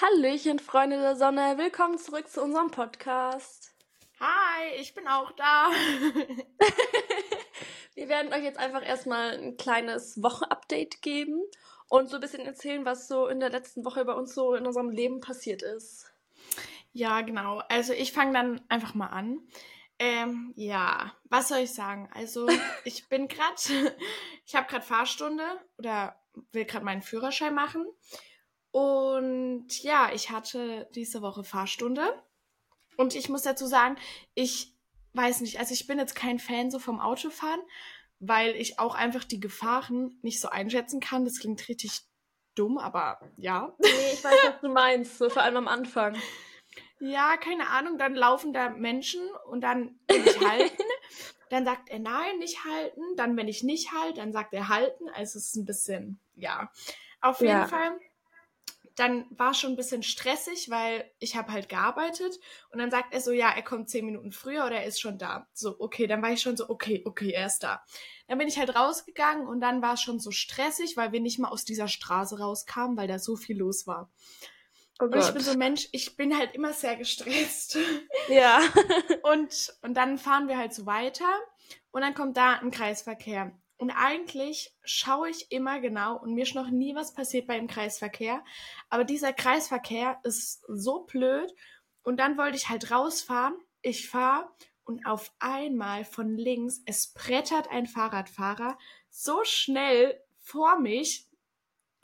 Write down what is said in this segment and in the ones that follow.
Hallöchen, Freunde der Sonne. Willkommen zurück zu unserem Podcast. Hi, ich bin auch da. Wir werden euch jetzt einfach erstmal ein kleines Wochenupdate geben und so ein bisschen erzählen, was so in der letzten Woche bei uns so in unserem Leben passiert ist. Ja, genau. Also ich fange dann einfach mal an. Ähm, ja, was soll ich sagen? Also ich bin gerade, ich habe gerade Fahrstunde oder will gerade meinen Führerschein machen. Und ja, ich hatte diese Woche Fahrstunde. Und ich muss dazu sagen, ich weiß nicht, also ich bin jetzt kein Fan so vom Autofahren, weil ich auch einfach die Gefahren nicht so einschätzen kann. Das klingt richtig dumm, aber ja. Nee, ich weiß, was du meinst, so vor allem am Anfang. Ja, keine Ahnung, dann laufen da Menschen und dann will ich halten. dann sagt er nein, nicht halten. Dann, wenn ich nicht halte, dann sagt er halten. Also es ist ein bisschen, ja. Auf jeden ja. Fall dann war es schon ein bisschen stressig, weil ich habe halt gearbeitet und dann sagt er so, ja, er kommt zehn Minuten früher oder er ist schon da. So, okay, dann war ich schon so, okay, okay, er ist da. Dann bin ich halt rausgegangen und dann war es schon so stressig, weil wir nicht mal aus dieser Straße rauskamen, weil da so viel los war. Oh und ich bin so ein Mensch, ich bin halt immer sehr gestresst. Ja. und, und dann fahren wir halt so weiter und dann kommt da ein Kreisverkehr. Und eigentlich schaue ich immer genau und mir ist noch nie was passiert beim Kreisverkehr. Aber dieser Kreisverkehr ist so blöd. Und dann wollte ich halt rausfahren. Ich fahre und auf einmal von links, es brettert ein Fahrradfahrer so schnell vor mich.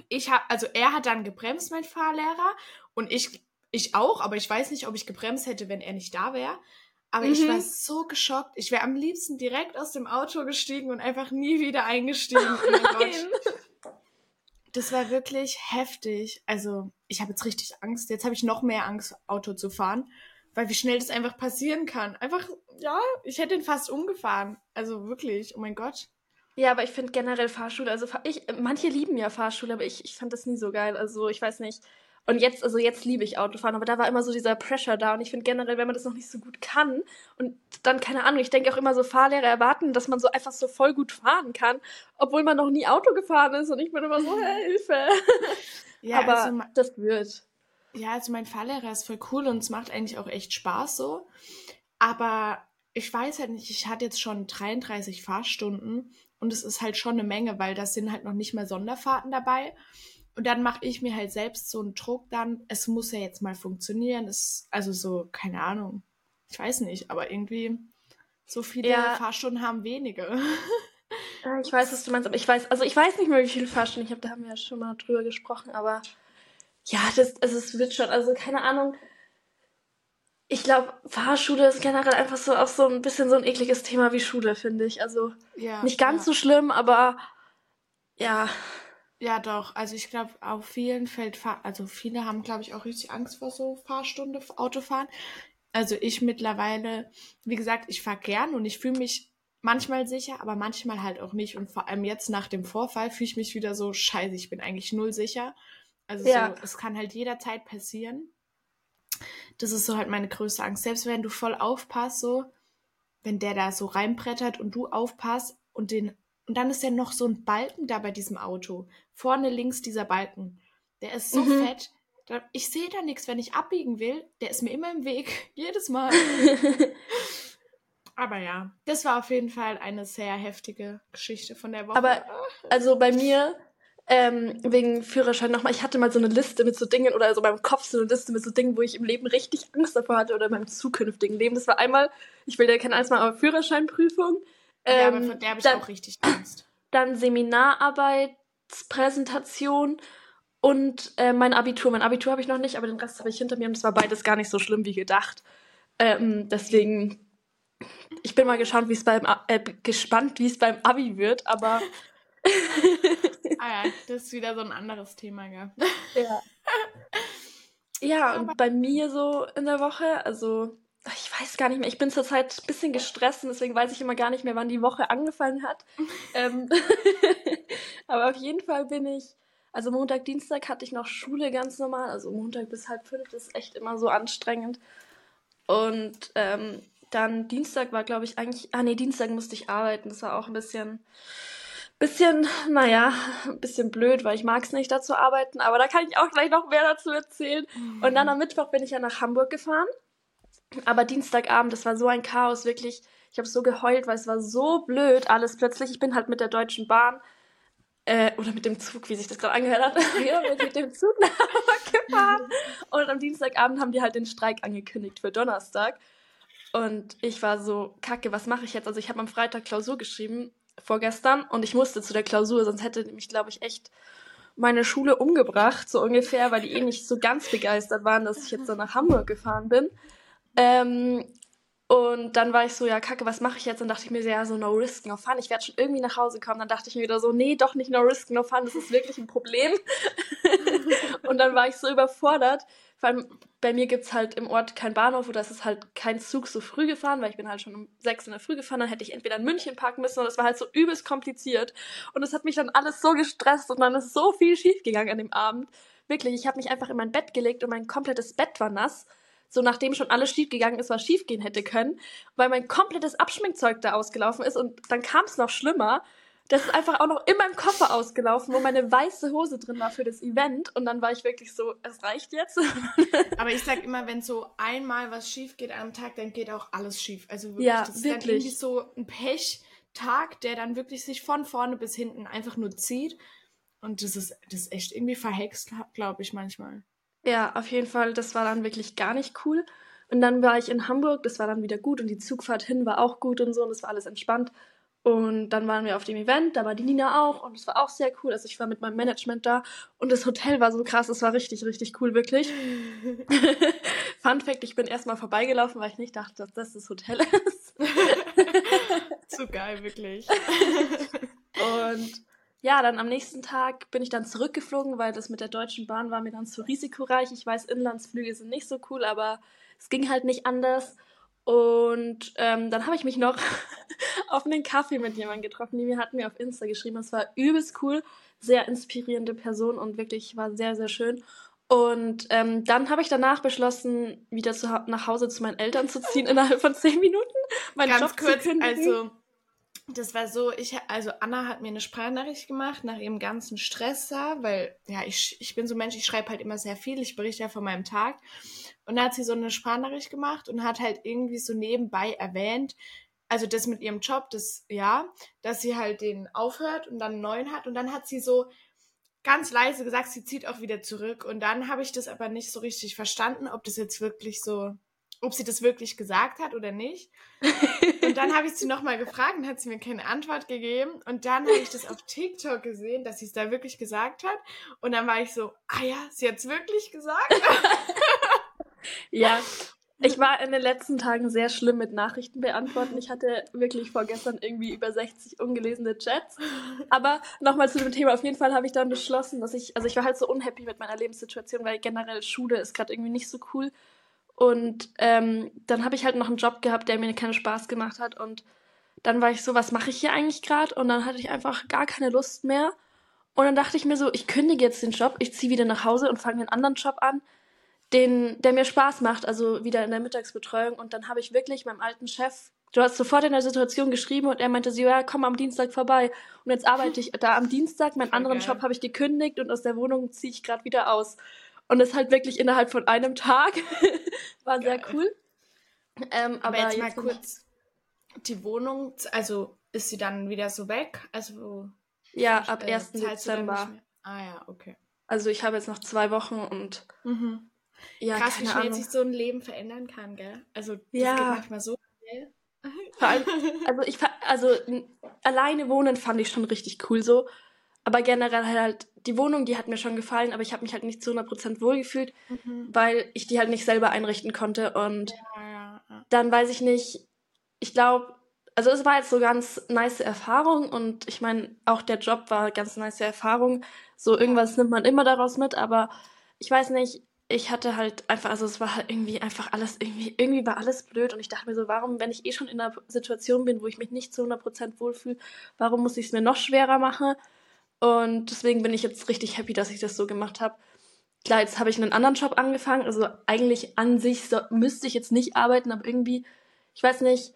Ich habe, also er hat dann gebremst, mein Fahrlehrer, und ich, ich auch, aber ich weiß nicht, ob ich gebremst hätte, wenn er nicht da wäre. Aber mhm. ich war so geschockt. Ich wäre am liebsten direkt aus dem Auto gestiegen und einfach nie wieder eingestiegen. Oh mein Gott. Das war wirklich heftig. Also, ich habe jetzt richtig Angst. Jetzt habe ich noch mehr Angst, Auto zu fahren, weil wie schnell das einfach passieren kann. Einfach, ja, ich hätte ihn fast umgefahren. Also wirklich, oh mein Gott. Ja, aber ich finde generell Fahrschule, also ich, manche lieben ja Fahrschule, aber ich, ich fand das nie so geil. Also ich weiß nicht. Und jetzt, also jetzt liebe ich Autofahren, aber da war immer so dieser Pressure da. Und ich finde generell, wenn man das noch nicht so gut kann und dann, keine Ahnung, ich denke auch immer so, Fahrlehrer erwarten, dass man so einfach so voll gut fahren kann, obwohl man noch nie Auto gefahren ist. Und ich bin immer so, Hilfe. Ja, aber also, das wird. Ja, also mein Fahrlehrer ist voll cool und es macht eigentlich auch echt Spaß so. Aber ich weiß halt nicht, ich hatte jetzt schon 33 Fahrstunden und es ist halt schon eine Menge, weil das sind halt noch nicht mal Sonderfahrten dabei. Und dann mache ich mir halt selbst so einen Druck dann, es muss ja jetzt mal funktionieren. Es, also so, keine Ahnung. Ich weiß nicht, aber irgendwie so viele ja. Fahrstunden haben wenige. ich weiß, was du meinst, aber ich weiß, also ich weiß nicht mehr, wie viele Fahrstunden ich habe, da haben wir ja schon mal drüber gesprochen, aber ja, das, also es wird schon, also keine Ahnung. Ich glaube, Fahrschule ist generell einfach so auch so ein bisschen so ein ekliges Thema wie Schule, finde ich. Also ja, nicht ganz ja. so schlimm, aber ja, ja, doch. Also ich glaube, auf vielen fällt, also viele haben, glaube ich, auch richtig Angst vor so Fahrstunde, Autofahren. Also ich mittlerweile, wie gesagt, ich fahre gern und ich fühle mich manchmal sicher, aber manchmal halt auch nicht. Und vor allem jetzt nach dem Vorfall fühle ich mich wieder so scheiße, ich bin eigentlich null sicher. Also ja. so, es kann halt jederzeit passieren. Das ist so halt meine größte Angst. Selbst wenn du voll aufpasst, so, wenn der da so reinbrettert und du aufpasst und den und dann ist ja noch so ein Balken da bei diesem Auto. Vorne links dieser Balken. Der ist so mhm. fett. Ich sehe da nichts, wenn ich abbiegen will. Der ist mir immer im Weg. Jedes Mal. Aber ja, das war auf jeden Fall eine sehr heftige Geschichte von der Woche. Aber also bei mir, ähm, wegen Führerschein nochmal, ich hatte mal so eine Liste mit so Dingen oder also beim Kopf so eine Liste mit so Dingen, wo ich im Leben richtig Angst davor hatte oder in meinem zukünftigen Leben. Das war einmal, ich will ja kein eins mal, aber Führerscheinprüfung. Ähm, ja, aber ähm, von der habe ich dann, auch richtig Angst. Dann Seminararbeitspräsentation und äh, mein Abitur. Mein Abitur habe ich noch nicht, aber den Rest habe ich hinter mir und es war beides gar nicht so schlimm wie gedacht. Ähm, deswegen, ich bin mal gespannt, wie es beim äh, gespannt, wie es beim Abi wird, aber ah ja, das ist wieder so ein anderes Thema, gell? Ja. Ja, und bei mir so in der Woche, also weiß gar nicht mehr, ich bin zurzeit ein bisschen gestresst und deswegen weiß ich immer gar nicht mehr, wann die Woche angefangen hat. ähm, aber auf jeden Fall bin ich, also Montag, Dienstag hatte ich noch Schule ganz normal, also Montag bis halb fünf ist echt immer so anstrengend. Und ähm, dann Dienstag war, glaube ich, eigentlich, ah nee, Dienstag musste ich arbeiten, das war auch ein bisschen, bisschen, naja, ein bisschen blöd, weil ich mag es nicht, da zu arbeiten, aber da kann ich auch gleich noch mehr dazu erzählen. Und dann am Mittwoch bin ich ja nach Hamburg gefahren. Aber Dienstagabend, das war so ein Chaos, wirklich. Ich habe so geheult, weil es war so blöd alles plötzlich. Ich bin halt mit der Deutschen Bahn äh, oder mit dem Zug, wie sich das gerade angehört hat, ja, mit dem Zug nach Hamburg gefahren. Und am Dienstagabend haben die halt den Streik angekündigt für Donnerstag. Und ich war so, kacke, was mache ich jetzt? Also ich habe am Freitag Klausur geschrieben, vorgestern, und ich musste zu der Klausur, sonst hätte mich, glaube ich, echt meine Schule umgebracht, so ungefähr, weil die eh nicht so ganz begeistert waren, dass ich jetzt dann nach Hamburg gefahren bin. Ähm, und dann war ich so, ja, kacke, was mache ich jetzt? Und dachte ich mir so, ja, so no risk, no fun. Ich werde schon irgendwie nach Hause kommen. Dann dachte ich mir wieder so, nee, doch nicht no risk, no fun. Das ist wirklich ein Problem. und dann war ich so überfordert. Vor allem bei mir gibt es halt im Ort keinen Bahnhof oder es ist halt kein Zug so früh gefahren, weil ich bin halt schon um sechs in der Früh gefahren. Dann hätte ich entweder in München parken müssen und das war halt so übelst kompliziert. Und das hat mich dann alles so gestresst und dann ist so viel schiefgegangen an dem Abend. Wirklich, ich habe mich einfach in mein Bett gelegt und mein komplettes Bett war nass so nachdem schon alles schief gegangen ist, was schief gehen hätte können, weil mein komplettes Abschminkzeug da ausgelaufen ist und dann kam es noch schlimmer. Das ist einfach auch noch in meinem Koffer ausgelaufen, wo meine weiße Hose drin war für das Event. Und dann war ich wirklich so, es reicht jetzt. Aber ich sag immer, wenn so einmal was schief geht am Tag, dann geht auch alles schief. Also wirklich, ja, das ist wirklich. dann irgendwie so ein Pechtag, der dann wirklich sich von vorne bis hinten einfach nur zieht. Und das ist, das ist echt irgendwie verhext, glaube ich manchmal. Ja, auf jeden Fall, das war dann wirklich gar nicht cool. Und dann war ich in Hamburg, das war dann wieder gut und die Zugfahrt hin war auch gut und so und das war alles entspannt. Und dann waren wir auf dem Event, da war die Nina auch und es war auch sehr cool. Also ich war mit meinem Management da und das Hotel war so krass, es war richtig, richtig cool, wirklich. Fun Fact, ich bin erstmal vorbeigelaufen, weil ich nicht dachte, dass das das Hotel ist. so geil, wirklich. und ja, dann am nächsten Tag bin ich dann zurückgeflogen, weil das mit der Deutschen Bahn war mir dann zu risikoreich. Ich weiß, Inlandsflüge sind nicht so cool, aber es ging halt nicht anders. Und ähm, dann habe ich mich noch auf einen Kaffee mit jemandem getroffen, die mir hat mir auf Insta geschrieben. Es war übelst cool, sehr inspirierende Person und wirklich war sehr, sehr schön. Und ähm, dann habe ich danach beschlossen, wieder zu, nach Hause zu meinen Eltern zu ziehen innerhalb von zehn Minuten. Meinen Ganz Job kurz, also das war so, ich, also Anna hat mir eine Sprachnachricht gemacht nach ihrem ganzen Stress da, weil, ja, ich, ich bin so Mensch, ich schreibe halt immer sehr viel, ich berichte ja von meinem Tag. Und da hat sie so eine Sprachnachricht gemacht und hat halt irgendwie so nebenbei erwähnt, also das mit ihrem Job, das, ja, dass sie halt den aufhört und dann einen neuen hat. Und dann hat sie so ganz leise gesagt, sie zieht auch wieder zurück. Und dann habe ich das aber nicht so richtig verstanden, ob das jetzt wirklich so ob sie das wirklich gesagt hat oder nicht. Und dann habe ich sie nochmal gefragt und hat sie mir keine Antwort gegeben. Und dann habe ich das auf TikTok gesehen, dass sie es da wirklich gesagt hat. Und dann war ich so, ah ja, sie hat es wirklich gesagt. ja, ich war in den letzten Tagen sehr schlimm mit Nachrichten beantworten. Ich hatte wirklich vorgestern irgendwie über 60 ungelesene Chats. Aber nochmal zu dem Thema. Auf jeden Fall habe ich dann beschlossen, dass ich, also ich war halt so unhappy mit meiner Lebenssituation, weil generell Schule ist gerade irgendwie nicht so cool. Und ähm, dann habe ich halt noch einen Job gehabt, der mir keinen Spaß gemacht hat. Und dann war ich so, was mache ich hier eigentlich gerade? Und dann hatte ich einfach gar keine Lust mehr. Und dann dachte ich mir so, ich kündige jetzt den Job, ich ziehe wieder nach Hause und fange einen anderen Job an, den, der mir Spaß macht, also wieder in der Mittagsbetreuung. Und dann habe ich wirklich meinem alten Chef, du hast sofort in der Situation geschrieben und er meinte so, ja, komm am Dienstag vorbei. Und jetzt arbeite ich da am Dienstag, meinen anderen geil. Job habe ich gekündigt und aus der Wohnung ziehe ich gerade wieder aus. Und das halt wirklich innerhalb von einem Tag. War Geil. sehr cool. Ähm, aber, aber, jetzt, jetzt mal kurz die Wohnung, also ist sie dann wieder so weg? Also ja, ab 1. Äh, Dezember. Ah ja, okay. Also ich habe jetzt noch zwei Wochen und mhm. ja, krass, wie schnell sich so ein Leben verändern kann, gell? Also das ja. geht manchmal so schnell. Allem, also ich also alleine wohnen fand ich schon richtig cool so, aber generell halt die Wohnung, die hat mir schon gefallen, aber ich habe mich halt nicht zu 100% wohlgefühlt, mhm. weil ich die halt nicht selber einrichten konnte. Und ja, ja, ja. dann weiß ich nicht, ich glaube, also es war jetzt so ganz nice Erfahrung und ich meine, auch der Job war ganz nice Erfahrung. So irgendwas nimmt man immer daraus mit, aber ich weiß nicht, ich hatte halt einfach, also es war halt irgendwie einfach alles, irgendwie, irgendwie war alles blöd und ich dachte mir so, warum, wenn ich eh schon in einer Situation bin, wo ich mich nicht zu 100% wohlfühle, warum muss ich es mir noch schwerer machen? Und deswegen bin ich jetzt richtig happy, dass ich das so gemacht habe. Klar, jetzt habe ich einen anderen Job angefangen. Also eigentlich an sich so, müsste ich jetzt nicht arbeiten, aber irgendwie, ich weiß nicht,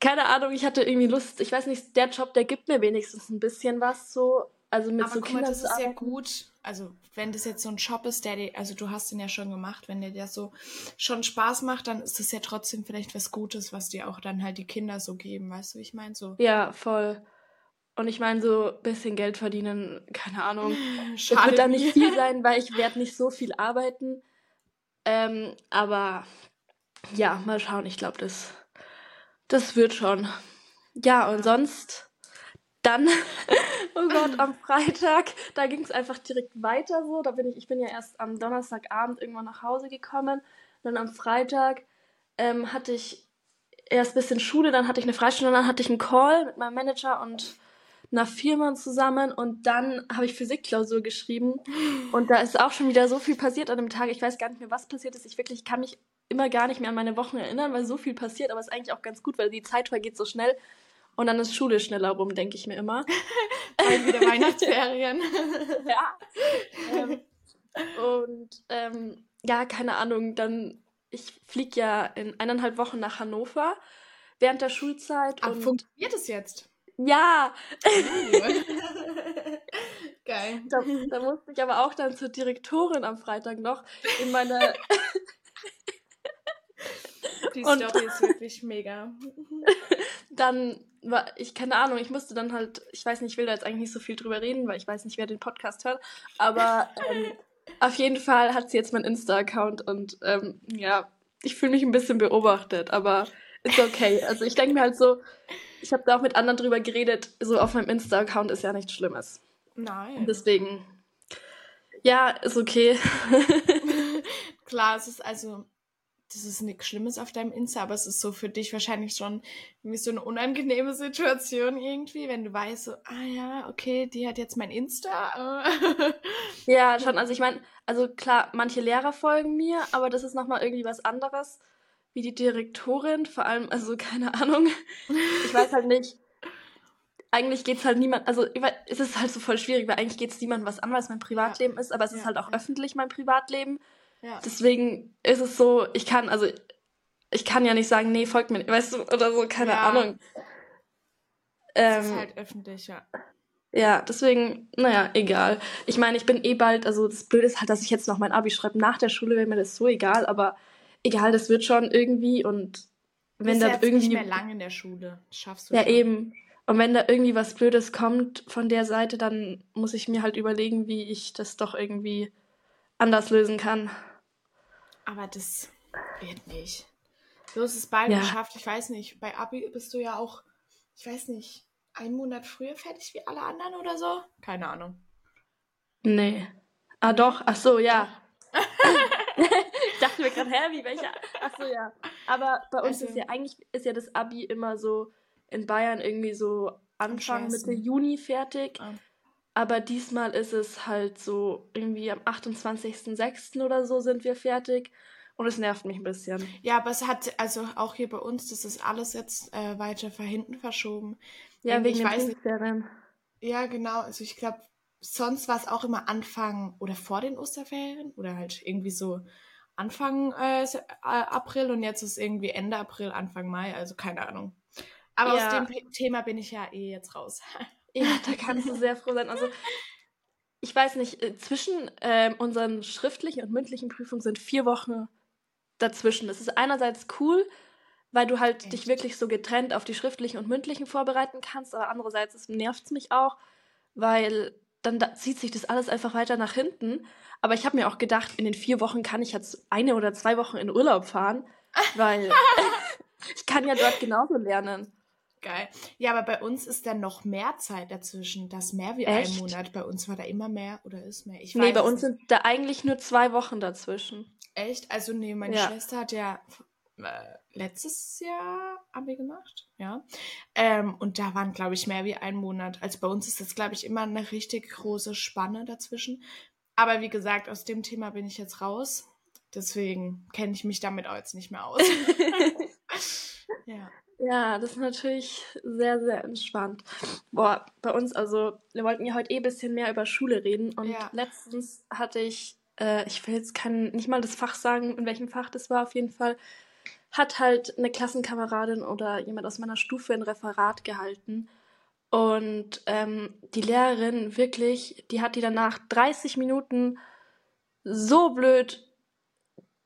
keine Ahnung, ich hatte irgendwie Lust. Ich weiß nicht, der Job, der gibt mir wenigstens ein bisschen was so. Also mit Aber so guck mal, Kindern das zu ist ja gut. Also, wenn das jetzt so ein Job ist, der dir, also du hast den ja schon gemacht, wenn dir der so schon Spaß macht, dann ist das ja trotzdem vielleicht was Gutes, was dir auch dann halt die Kinder so geben, weißt du, wie ich meine? So. Ja, voll. Und ich meine, so ein bisschen Geld verdienen, keine Ahnung. Schade wird dann nicht viel sein, weil ich werde nicht so viel arbeiten. Ähm, aber ja, mal schauen. Ich glaube, das, das wird schon. Ja, und sonst dann, oh Gott, am Freitag, da ging es einfach direkt weiter so. Da bin ich, ich bin ja erst am Donnerstagabend irgendwann nach Hause gekommen. Dann am Freitag ähm, hatte ich erst ein bisschen Schule, dann hatte ich eine Freistunde, dann hatte ich einen Call mit meinem Manager und einer Firma zusammen und dann habe ich Physikklausur geschrieben und da ist auch schon wieder so viel passiert an dem Tag. Ich weiß gar nicht mehr, was passiert ist. Ich wirklich kann mich immer gar nicht mehr an meine Wochen erinnern, weil so viel passiert, aber es ist eigentlich auch ganz gut, weil die Zeit vergeht so schnell und dann ist Schule schneller rum, denke ich mir immer. Bald wieder Weihnachtsferien. ja. Ähm, und ähm, ja, keine Ahnung, dann, ich fliege ja in eineinhalb Wochen nach Hannover während der Schulzeit. Aber und funktioniert es jetzt? Ja, Geil. da, da musste ich aber auch dann zur Direktorin am Freitag noch in meine, Die Und- Story ist wirklich mega. dann war ich, keine Ahnung, ich musste dann halt, ich weiß nicht, ich will da jetzt eigentlich nicht so viel drüber reden, weil ich weiß nicht, wer den Podcast hört, aber ähm, auf jeden Fall hat sie jetzt meinen Insta-Account und ähm, ja, ich fühle mich ein bisschen beobachtet, aber ist okay. Also ich denke mir halt so, ich habe da auch mit anderen drüber geredet, so auf meinem Insta-Account ist ja nichts Schlimmes. Nein. Und deswegen, ja, ist okay. Klar, es ist also, das ist nichts Schlimmes auf deinem Insta, aber es ist so für dich wahrscheinlich schon irgendwie so eine unangenehme Situation irgendwie, wenn du weißt, so, ah ja, okay, die hat jetzt mein Insta. Ja, schon. Also ich meine, also klar, manche Lehrer folgen mir, aber das ist nochmal irgendwie was anderes wie die Direktorin. Vor allem, also keine Ahnung. Ich weiß halt nicht. Eigentlich geht's halt niemand, also es ist halt so voll schwierig, weil eigentlich geht's niemandem was an, weil es mein Privatleben ist, aber es ist Ja, halt auch ja. öffentlich mein Privatleben. ja. Deswegen ist es so, ich kann, also ich kann ja nicht sagen, nee, folgt mir, nicht, weißt du, oder so, keine Ja. Ahnung. Es ist Ähm, halt öffentlich, ja. ja, deswegen, naja, egal. Ich meine, ich bin eh bald, also das Blöde ist halt, dass ich jetzt noch mein Abi schreibe. Nach der Schule wäre mir das so egal, aber egal, das wird schon irgendwie und wenn da irgendwie. nicht mehr lang in der Schule. Das schaffst du Ja, schon. eben. Und wenn da irgendwie was Blödes kommt von der Seite, dann muss ich mir halt überlegen, wie ich das doch irgendwie anders lösen kann. Aber das wird nicht. Du hast es bald Ja. geschafft. Ich weiß nicht, bei Abi bist du ja auch, ich weiß nicht, einen Monat früher fertig wie alle anderen oder so? Keine Ahnung. Nee. Ah, doch. Ach so, ja. ich dachte mir gerade, hä, wie welcher? Ach so, ja. Aber bei uns Also- ist ja eigentlich ist ja das Abi immer so in Bayern irgendwie so Anfang Mitte. Juni fertig. Ah. Aber diesmal ist es halt so irgendwie am 28.06. oder so sind wir fertig. Und es nervt mich ein bisschen. Ja, aber es hat, also auch hier bei uns, das ist alles jetzt äh, weiter vor hinten verschoben. Ja, Irgendwie, wegen ich den weiß. Ja, genau. Also ich glaube, sonst war es auch immer Anfang oder vor den Osterferien oder halt irgendwie so Anfang äh, äh, April und jetzt ist irgendwie Ende April, Anfang Mai, also keine Ahnung. Aber Ja. aus dem Thema bin ich ja eh jetzt raus. Ja, da kannst du sehr froh sein. Also, ich weiß nicht, äh, zwischen ähm, unseren schriftlichen und mündlichen Prüfungen sind vier Wochen dazwischen. Das ist einerseits cool, weil du halt Echt? dich wirklich so getrennt auf die schriftlichen und mündlichen vorbereiten kannst, aber andererseits nervt es mich auch, weil dann da zieht sich das alles einfach weiter nach hinten. Aber ich habe mir auch gedacht, in den vier Wochen kann ich jetzt eine oder zwei Wochen in Urlaub fahren, weil ich kann ja dort genauso lernen. Geil. Ja, aber bei uns ist dann noch mehr Zeit dazwischen. Das mehr wie ein? Monat. Bei uns war da immer mehr oder ist mehr. Ich Nee, weiß bei es uns nicht. sind da eigentlich nur zwei Wochen dazwischen. Echt? Also, nee, meine Ja. Schwester hat ja letztes Jahr Abi gemacht, ja. Ähm, und da waren, glaube ich, mehr wie ein Monat. Also bei uns ist das, glaube ich, immer eine richtig große Spanne dazwischen. Aber wie gesagt, aus dem Thema bin ich jetzt raus. Deswegen kenne ich mich damit auch jetzt nicht mehr aus. ja. Ja, das ist natürlich sehr, sehr entspannt. Boah, bei uns, also, wir wollten ja heute eh ein bisschen mehr über Schule reden. Und Ja. letztens hatte ich, äh, ich will jetzt kein, nicht mal das Fach sagen, in welchem Fach das war, auf jeden Fall, hat halt eine Klassenkameradin oder jemand aus meiner Stufe ein Referat gehalten. Und ähm, die Lehrerin wirklich, die hat die danach 30 Minuten so blöd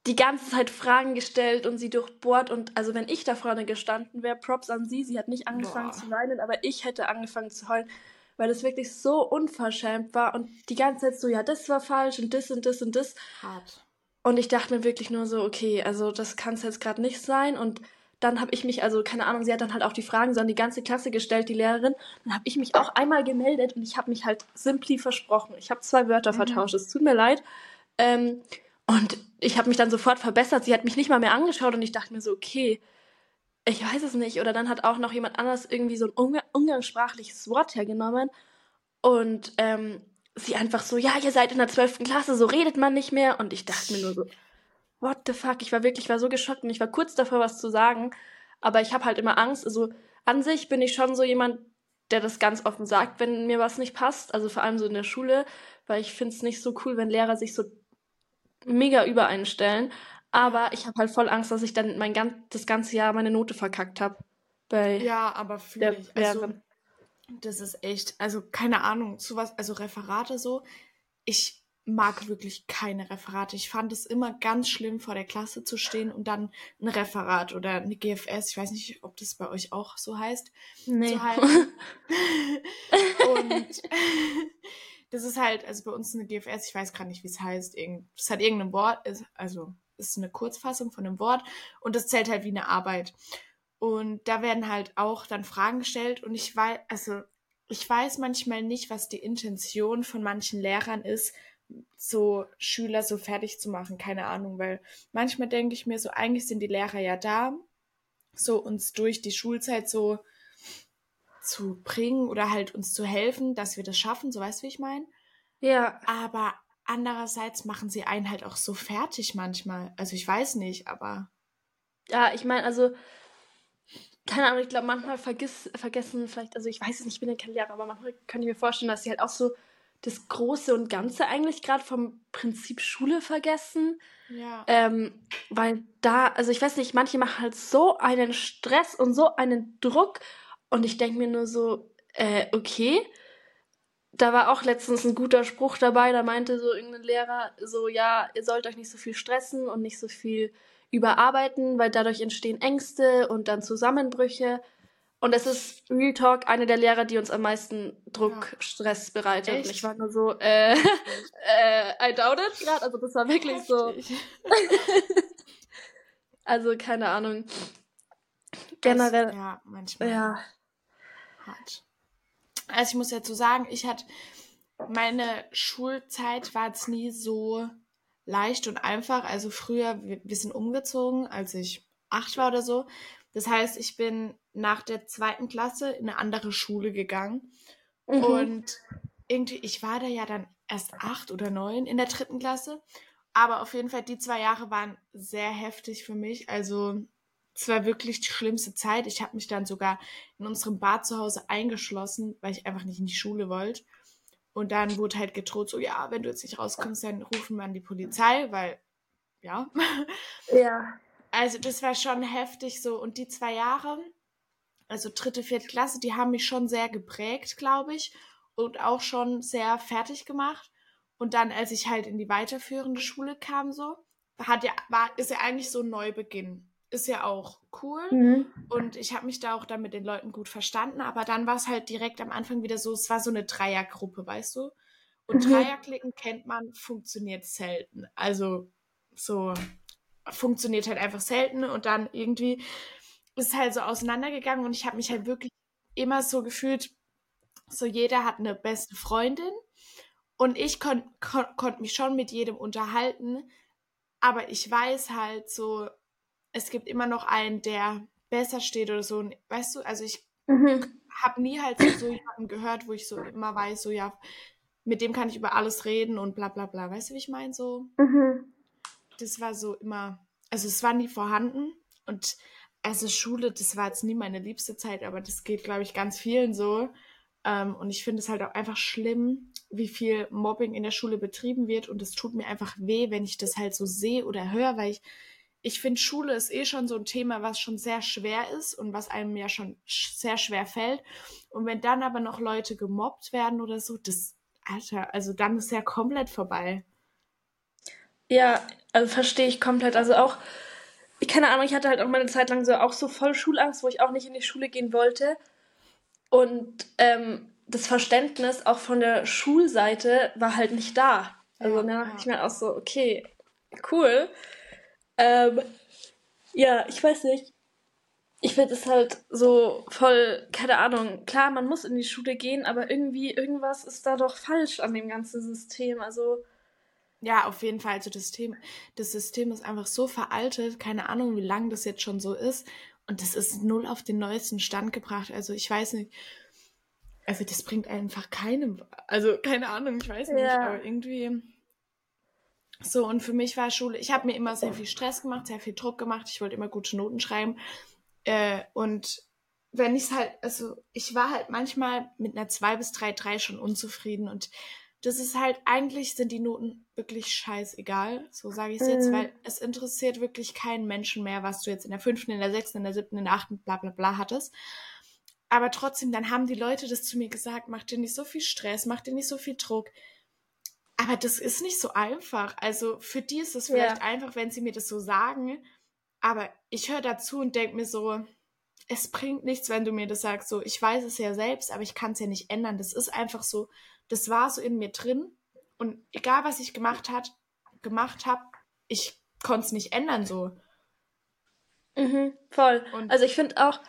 die ganze Zeit Fragen gestellt und sie durchbohrt. Und also wenn ich da vorne gestanden wäre, Props an sie, sie hat nicht angefangen Boah. zu weinen, aber ich hätte angefangen zu heulen, weil das wirklich so unverschämt war und die ganze Zeit so, ja, das war falsch und das und das und das. Hart. Und ich dachte mir wirklich nur so, okay, also das kann es jetzt gerade nicht sein. Und dann habe ich mich, also keine Ahnung, sie hat dann halt auch die Fragen so an die ganze Klasse gestellt, die Lehrerin. Dann habe ich mich auch einmal gemeldet und ich habe mich halt simply versprochen. Ich habe zwei Wörter mhm. vertauscht, es tut mir leid. Ähm, und ich habe mich dann sofort verbessert. Sie hat mich nicht mal mehr angeschaut und ich dachte mir so, okay, ich weiß es nicht. Oder dann hat auch noch jemand anders irgendwie so ein umgangssprachliches Wort hergenommen und ähm, sie einfach so, ja, ihr seid in der 12. Klasse, so redet man nicht mehr. Und ich dachte mir nur so, what the fuck? Ich war wirklich, ich war so geschockt und ich war kurz davor, was zu sagen. Aber ich habe halt immer Angst. Also an sich bin ich schon so jemand, der das ganz offen sagt, wenn mir was nicht passt. Also vor allem so in der Schule, weil ich finde es nicht so cool, wenn Lehrer sich so mega übereinstellen. Aber ich habe halt voll Angst, dass ich dann mein ganz, das ganze Jahr meine Note verkackt habe. Ja, aber fühle ich. Also, das ist echt, also keine Ahnung, sowas, also Referate so. Ich mag wirklich keine Referate. Ich fand es immer ganz schlimm, vor der Klasse zu stehen und dann ein Referat oder eine GFS, ich weiß nicht, ob das bei euch auch so heißt, nee. zu halten. und das ist halt, also bei uns eine GFS, ich weiß gerade nicht, wie es heißt, es hat irgendein Wort, also ist eine Kurzfassung von einem Wort und das zählt halt wie eine Arbeit. Und da werden halt auch dann Fragen gestellt und ich weiß, also ich weiß manchmal nicht, was die Intention von manchen Lehrern ist, so Schüler so fertig zu machen, keine Ahnung, weil manchmal denke ich mir so, eigentlich sind die Lehrer ja da, so uns durch die Schulzeit so zu bringen oder halt uns zu helfen, dass wir das schaffen, so weißt du, wie ich meine? Ja. Aber andererseits machen sie einen halt auch so fertig manchmal. Also ich weiß nicht, aber. Ja, ich meine, also, keine Ahnung, ich glaube, manchmal vergiss, vergessen vielleicht, also ich weiß es nicht, ich bin ja kein Lehrer, aber manchmal kann ich mir vorstellen, dass sie halt auch so das Große und Ganze eigentlich gerade vom Prinzip Schule vergessen. Ja. Ähm, weil da, also ich weiß nicht, manche machen halt so einen Stress und so einen Druck und ich denke mir nur so, äh, okay. Da war auch letztens ein guter Spruch dabei, da meinte so irgendein Lehrer so, ja, ihr sollt euch nicht so viel stressen und nicht so viel überarbeiten, weil dadurch entstehen Ängste und dann Zusammenbrüche. Und es ist Real Talk eine der Lehrer, die uns am meisten Druck, ja. Stress bereitet. Echt? Und ich war nur so, äh, äh, I doubt it gerade. Also das war wirklich Heftig. so. also keine Ahnung. Generell. Das, ja, manchmal. Ja hart. Also ich muss dazu sagen, ich hatte meine Schulzeit war jetzt nie so leicht und einfach. Also früher, wir, sind umgezogen, als ich acht war oder so. Das heißt, ich bin nach der zweiten Klasse in eine andere Schule gegangen. Mhm. Und irgendwie, ich war da ja dann erst acht oder neun in der dritten Klasse. Aber auf jeden Fall, die zwei Jahre waren sehr heftig für mich. Also es war wirklich die schlimmste Zeit. Ich habe mich dann sogar in unserem Bad zu Hause eingeschlossen, weil ich einfach nicht in die Schule wollte. Und dann wurde halt gedroht, so, ja, wenn du jetzt nicht rauskommst, dann rufen wir an die Polizei, weil, ja. Ja. Also das war schon heftig so. Und die zwei Jahre, also dritte, vierte Klasse, die haben mich schon sehr geprägt, glaube ich. Und auch schon sehr fertig gemacht. Und dann, als ich halt in die weiterführende Schule kam, so, hat ja, war, ist ja eigentlich so ein Neubeginn ist ja auch cool. Mhm. Und ich habe mich da auch dann mit den Leuten gut verstanden. Aber dann war es halt direkt am Anfang wieder so, es war so eine Dreiergruppe, weißt du? Und mhm. Dreierklicken kennt man, funktioniert selten. Also so funktioniert halt einfach selten. Und dann irgendwie ist es halt so auseinandergegangen und ich habe mich halt wirklich immer so gefühlt, so jeder hat eine beste Freundin. Und ich konnte kon konnt mich schon mit jedem unterhalten, aber ich weiß halt so, es gibt immer noch einen, der besser steht oder so. Weißt du, also ich mhm. habe nie halt so jemanden gehört, wo ich so immer weiß, so ja, mit dem kann ich über alles reden und bla bla bla. Weißt du, wie ich meine? So, mhm. das war so immer, also es war nie vorhanden und also Schule, das war jetzt nie meine liebste Zeit, aber das geht, glaube ich, ganz vielen so. Ähm, und ich finde es halt auch einfach schlimm, wie viel Mobbing in der Schule betrieben wird und es tut mir einfach weh, wenn ich das halt so sehe oder höre, weil ich ich finde, Schule ist eh schon so ein Thema, was schon sehr schwer ist und was einem ja schon sehr schwer fällt. Und wenn dann aber noch Leute gemobbt werden oder so, das, Alter, also dann ist ja komplett vorbei. Ja, also verstehe ich komplett. Also auch, ich keine Ahnung, ich hatte halt auch mal eine Zeit lang so auch so voll Schulangst, wo ich auch nicht in die Schule gehen wollte. Und ähm, das Verständnis auch von der Schulseite war halt nicht da. Also ja, dann dachte ja. ich mir auch so, okay, cool. Ähm, ja, ich weiß nicht. Ich finde es halt so voll, keine Ahnung, klar, man muss in die Schule gehen, aber irgendwie, irgendwas ist da doch falsch an dem ganzen System. Also. Ja, auf jeden Fall. Also das System, das System ist einfach so veraltet, keine Ahnung, wie lange das jetzt schon so ist. Und das ist null auf den neuesten Stand gebracht. Also ich weiß nicht. Also das bringt einfach keinem. Also keine Ahnung, ich weiß nicht, ja. aber irgendwie. So, und für mich war Schule, ich habe mir immer sehr viel Stress gemacht, sehr viel Druck gemacht, ich wollte immer gute Noten schreiben. Äh, und wenn ich es halt, also ich war halt manchmal mit einer 2 bis 3, 3 schon unzufrieden und das ist halt, eigentlich sind die Noten wirklich scheißegal, so sage ich es jetzt, mhm. weil es interessiert wirklich keinen Menschen mehr, was du jetzt in der fünften, in der sechsten, in der siebten, in der achten, bla bla bla hattest. Aber trotzdem, dann haben die Leute das zu mir gesagt, mach dir nicht so viel Stress, mach dir nicht so viel Druck. Aber das ist nicht so einfach. Also für die ist es vielleicht ja. einfach, wenn sie mir das so sagen. Aber ich höre dazu und denke mir so, es bringt nichts, wenn du mir das sagst. So, ich weiß es ja selbst, aber ich kann es ja nicht ändern. Das ist einfach so, das war so in mir drin. Und egal, was ich gemacht hat, gemacht habe, ich konnte es nicht ändern so. Mhm, voll. Und also ich finde auch,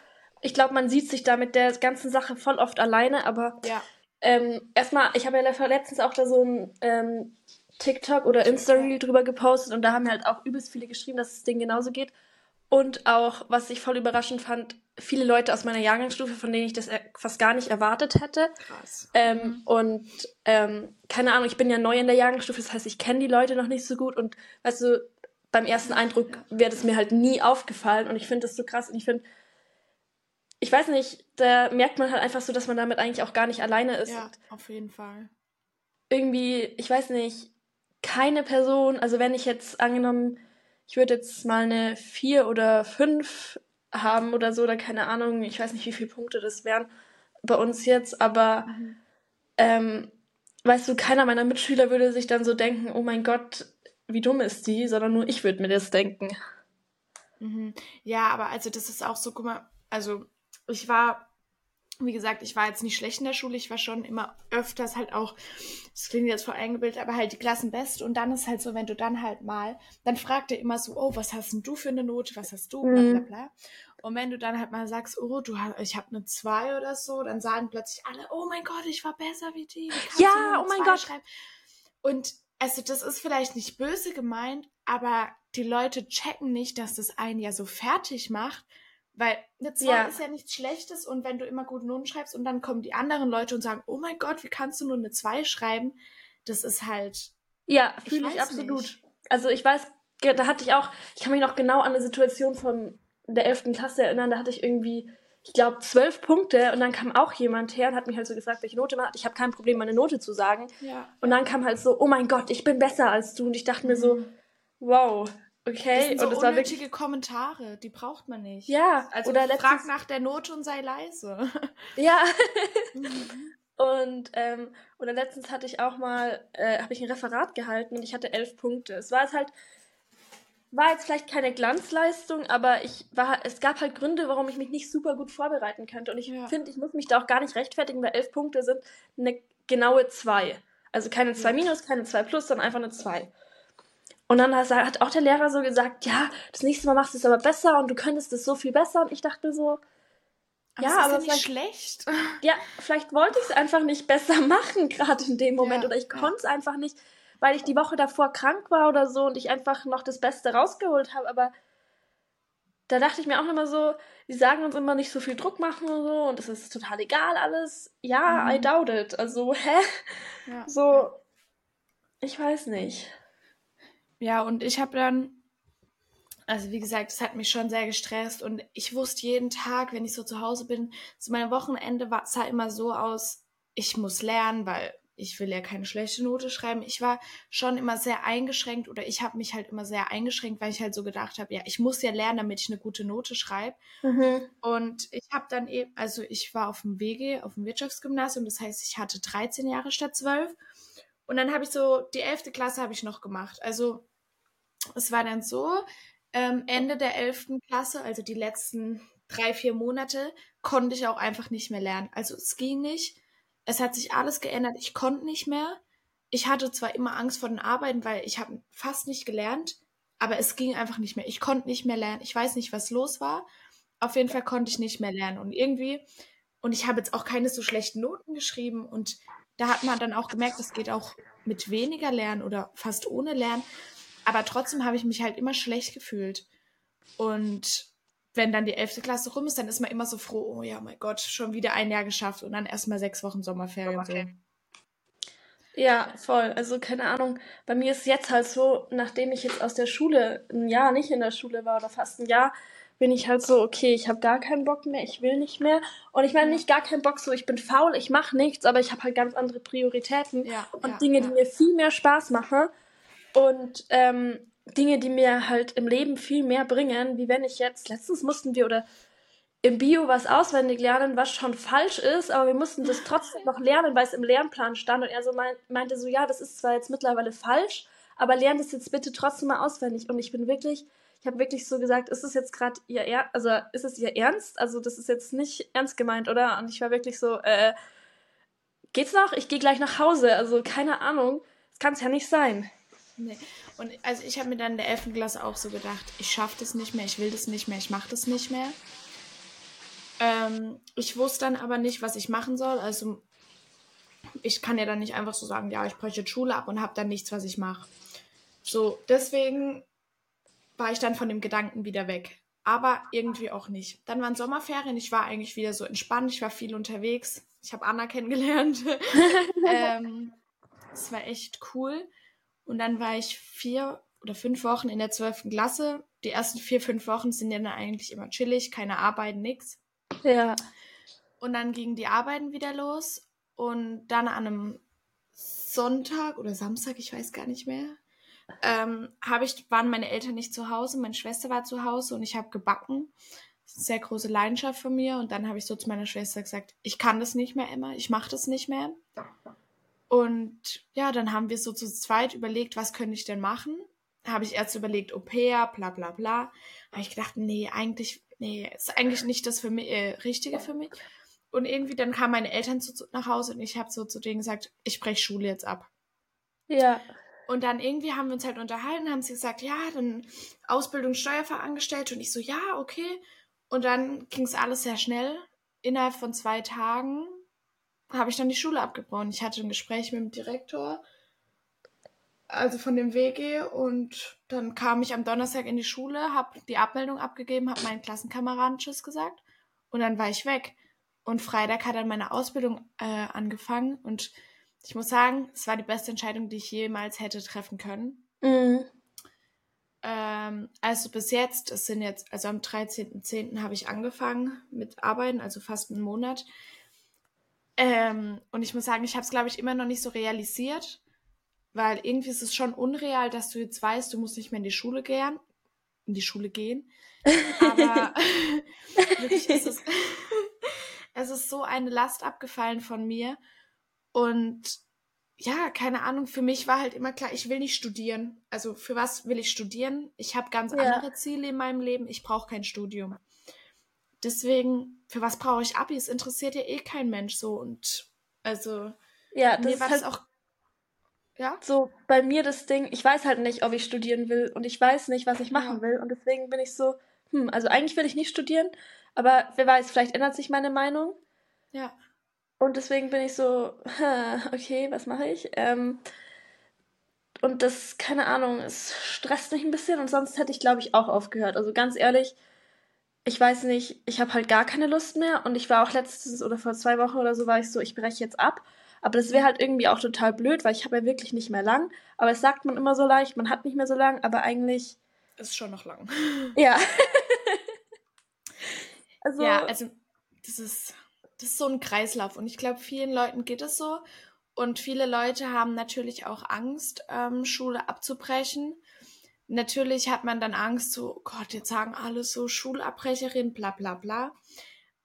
ich glaube, man sieht sich da mit der ganzen Sache voll oft alleine, aber ja. Ähm, erstmal, ich habe ja letztens auch da so ein ähm, TikTok oder Insta-Reel drüber gepostet und da haben halt auch übelst viele geschrieben, dass es denen genauso geht. Und auch, was ich voll überraschend fand, viele Leute aus meiner Jahrgangsstufe, von denen ich das fast gar nicht erwartet hätte. Krass. Ähm, mhm. Und ähm, keine Ahnung, ich bin ja neu in der Jahrgangsstufe, das heißt, ich kenne die Leute noch nicht so gut und weißt du, beim ersten Eindruck wäre das mir halt nie aufgefallen und ich finde das so krass und ich finde, ich weiß nicht, da merkt man halt einfach so, dass man damit eigentlich auch gar nicht alleine ist. Ja, auf jeden Fall. Irgendwie, ich weiß nicht, keine Person, also wenn ich jetzt angenommen, ich würde jetzt mal eine vier oder fünf haben oder so, oder keine Ahnung, ich weiß nicht, wie viele Punkte das wären bei uns jetzt, aber mhm. ähm, weißt du, keiner meiner Mitschüler würde sich dann so denken, oh mein Gott, wie dumm ist die, sondern nur ich würde mir das denken. Mhm. Ja, aber also das ist auch so, guck mal, also ich war, wie gesagt, ich war jetzt nicht schlecht in der Schule, ich war schon immer öfters halt auch, das klingt jetzt voll eingebildet, aber halt die Klassenbeste. Und dann ist halt so, wenn du dann halt mal, dann fragt er immer so, oh, was hast denn du für eine Note, was hast du, bla bla mhm. bla. Und wenn du dann halt mal sagst, oh, du ich habe eine 2 oder so, dann sagen plötzlich alle, oh mein Gott, ich war besser wie die. Ja, oh mein Gott. Schreiben? Und also das ist vielleicht nicht böse gemeint, aber die Leute checken nicht, dass das einen ja so fertig macht, weil eine 2 ja. ist ja nichts Schlechtes und wenn du immer gute Noten schreibst und dann kommen die anderen Leute und sagen, oh mein Gott, wie kannst du nur eine 2 schreiben? Das ist halt. Ja, fühle ich, ich absolut. Nicht. Also ich weiß, da hatte ich auch, ich kann mich noch genau an eine Situation von der 11. Klasse erinnern, da hatte ich irgendwie, ich glaube, zwölf Punkte und dann kam auch jemand her und hat mich halt so gefragt, welche Note man hat. Ich habe kein Problem, meine Note zu sagen. Ja. Und dann kam halt so, oh mein Gott, ich bin besser als du. Und ich dachte mhm. mir so, mhm. wow, Okay, das sind so und es war wirklich Kommentare, die braucht man nicht. Ja, also oder frag nach der Note und sei leise. Ja. mhm. Und ähm, oder letztens hatte ich auch mal, äh, habe ich ein Referat gehalten und ich hatte elf Punkte. Es war jetzt halt, war jetzt vielleicht keine Glanzleistung, aber ich war, es gab halt Gründe, warum ich mich nicht super gut vorbereiten könnte. Und ich ja. finde, ich muss mich da auch gar nicht rechtfertigen, weil elf Punkte sind eine genaue zwei. Also keine zwei minus, keine zwei plus, sondern einfach eine zwei. Und dann hat auch der Lehrer so gesagt, ja, das nächste Mal machst du es aber besser und du könntest es so viel besser. Und ich dachte so, aber ja, aber vielleicht schlecht. Ja, vielleicht wollte ich es einfach nicht besser machen gerade in dem Moment ja, oder ich konnte es ja. einfach nicht, weil ich die Woche davor krank war oder so und ich einfach noch das Beste rausgeholt habe. Aber da dachte ich mir auch immer so, die sagen uns immer nicht so viel Druck machen und so und es ist total egal alles. Ja, mhm. I doubt it. Also hä? Ja. So, ich weiß nicht. Ja, und ich habe dann, also wie gesagt, es hat mich schon sehr gestresst und ich wusste jeden Tag, wenn ich so zu Hause bin, so mein Wochenende war, sah immer so aus, ich muss lernen, weil ich will ja keine schlechte Note schreiben. Ich war schon immer sehr eingeschränkt oder ich habe mich halt immer sehr eingeschränkt, weil ich halt so gedacht habe, ja, ich muss ja lernen, damit ich eine gute Note schreibe. Mhm. Und ich habe dann eben, also ich war auf dem WG, auf dem Wirtschaftsgymnasium, das heißt, ich hatte 13 Jahre statt 12. Und dann habe ich so, die 11. Klasse habe ich noch gemacht. Also es war dann so, ähm, Ende der 11. Klasse, also die letzten drei, vier Monate, konnte ich auch einfach nicht mehr lernen. Also es ging nicht es hat sich alles geändert. Ich konnte nicht mehr. Ich hatte zwar immer Angst vor den Arbeiten, weil ich habe fast nicht gelernt, aber es ging einfach nicht mehr. Ich konnte nicht mehr lernen. Ich weiß nicht, was los war. Auf jeden Fall konnte ich nicht mehr lernen. Und irgendwie, und ich habe jetzt auch keine so schlechten Noten geschrieben. Und da hat man dann auch gemerkt, es geht auch mit weniger Lernen oder fast ohne Lernen. Aber trotzdem habe ich mich halt immer schlecht gefühlt. Und wenn dann die 11. Klasse rum ist, dann ist man immer so froh, oh ja, mein Gott, schon wieder ein Jahr geschafft und dann erstmal sechs Wochen Sommerferien. Okay. So. Ja, voll. Also keine Ahnung. Bei mir ist jetzt halt so, nachdem ich jetzt aus der Schule ein Jahr nicht in der Schule war oder fast ein Jahr, bin ich halt so, okay, ich habe gar keinen Bock mehr, ich will nicht mehr. Und ich meine nicht gar keinen Bock, so ich bin faul, ich mache nichts, aber ich habe halt ganz andere Prioritäten ja, und ja, Dinge, ja. die mir viel mehr Spaß machen. Und ähm, Dinge, die mir halt im Leben viel mehr bringen, wie wenn ich jetzt, letztens mussten wir oder im Bio was auswendig lernen, was schon falsch ist, aber wir mussten das trotzdem noch lernen, weil es im Lernplan stand und er so mein, meinte so, ja, das ist zwar jetzt mittlerweile falsch, aber lern das jetzt bitte trotzdem mal auswendig und ich bin wirklich, ich habe wirklich so gesagt, ist es jetzt gerade ihr Ernst, also ist es ihr Ernst? Also das ist jetzt nicht ernst gemeint, oder? Und ich war wirklich so, äh, geht's noch? Ich gehe gleich nach Hause, also keine Ahnung, das kann es ja nicht sein. Nee. Und also ich habe mir dann in der 11. Klasse auch so gedacht, ich schaffe das nicht mehr, ich will das nicht mehr, ich mache das nicht mehr. Ähm, ich wusste dann aber nicht, was ich machen soll. Also ich kann ja dann nicht einfach so sagen, ja, ich breche jetzt Schule ab und habe dann nichts, was ich mache. So, deswegen war ich dann von dem Gedanken wieder weg. Aber irgendwie auch nicht. Dann waren Sommerferien, ich war eigentlich wieder so entspannt, ich war viel unterwegs. Ich habe Anna kennengelernt. ähm, es war echt cool. Und dann war ich vier oder fünf Wochen in der zwölften Klasse. Die ersten vier, fünf Wochen sind ja dann eigentlich immer chillig, keine Arbeiten, nix. Ja. Und dann gingen die Arbeiten wieder los. Und dann an einem Sonntag oder Samstag, ich weiß gar nicht mehr, ähm, habe ich, waren meine Eltern nicht zu Hause, meine Schwester war zu Hause und ich habe gebacken. Das ist eine sehr große Leidenschaft von mir. Und dann habe ich so zu meiner Schwester gesagt, ich kann das nicht mehr, Emma, ich mache das nicht mehr. Und ja, dann haben wir so zu zweit überlegt, was könnte ich denn machen? Habe ich erst überlegt, Au pair, bla bla bla. Habe ich gedacht, nee, eigentlich, nee, ist eigentlich nicht das für mich, äh, Richtige für mich. Und irgendwie dann kamen meine Eltern zu, nach Hause und ich habe so zu denen gesagt, ich breche Schule jetzt ab. Ja. Und dann irgendwie haben wir uns halt unterhalten, haben sie gesagt, ja, dann Ausbildung Steuerfachangestellte und ich so, ja, okay. Und dann ging es alles sehr schnell. Innerhalb von zwei Tagen habe ich dann die Schule abgebrochen. Ich hatte ein Gespräch mit dem Direktor, also von dem WG, und dann kam ich am Donnerstag in die Schule, habe die Abmeldung abgegeben, habe meinen Klassenkameraden Tschüss gesagt und dann war ich weg. Und Freitag hat dann meine Ausbildung äh, angefangen und ich muss sagen, es war die beste Entscheidung, die ich jemals hätte treffen können. Mhm. Ähm, also bis jetzt, es sind jetzt, also am 13.10. habe ich angefangen mit Arbeiten, also fast einen Monat. Ähm, und ich muss sagen, ich habe es, glaube ich, immer noch nicht so realisiert, weil irgendwie ist es schon unreal, dass du jetzt weißt, du musst nicht mehr in die Schule gehen, in die Schule gehen. Aber wirklich ist es, es ist so eine Last abgefallen von mir. Und ja, keine Ahnung, für mich war halt immer klar, ich will nicht studieren. Also für was will ich studieren? Ich habe ganz ja. andere Ziele in meinem Leben. Ich brauche kein Studium. Deswegen, für was brauche ich Abi? Es interessiert ja eh kein Mensch so. Und also, ja, das mir war halt das auch. Ja? So bei mir das Ding, ich weiß halt nicht, ob ich studieren will und ich weiß nicht, was ich machen ja. will. Und deswegen bin ich so, hm, also eigentlich will ich nicht studieren, aber wer weiß, vielleicht ändert sich meine Meinung. Ja. Und deswegen bin ich so, okay, was mache ich? Ähm, und das, keine Ahnung, es stresst mich ein bisschen und sonst hätte ich, glaube ich, auch aufgehört. Also ganz ehrlich, ich weiß nicht, ich habe halt gar keine Lust mehr und ich war auch letztes oder vor zwei Wochen oder so war ich so, ich breche jetzt ab. Aber das wäre halt irgendwie auch total blöd, weil ich habe ja wirklich nicht mehr lang. Aber es sagt man immer so leicht, man hat nicht mehr so lang, aber eigentlich. Ist schon noch lang. Ja. also, ja, also das ist, das ist so ein Kreislauf und ich glaube, vielen Leuten geht es so. Und viele Leute haben natürlich auch Angst, ähm, Schule abzubrechen. Natürlich hat man dann Angst, so, oh Gott, jetzt sagen alle so Schulabbrecherin, bla bla bla.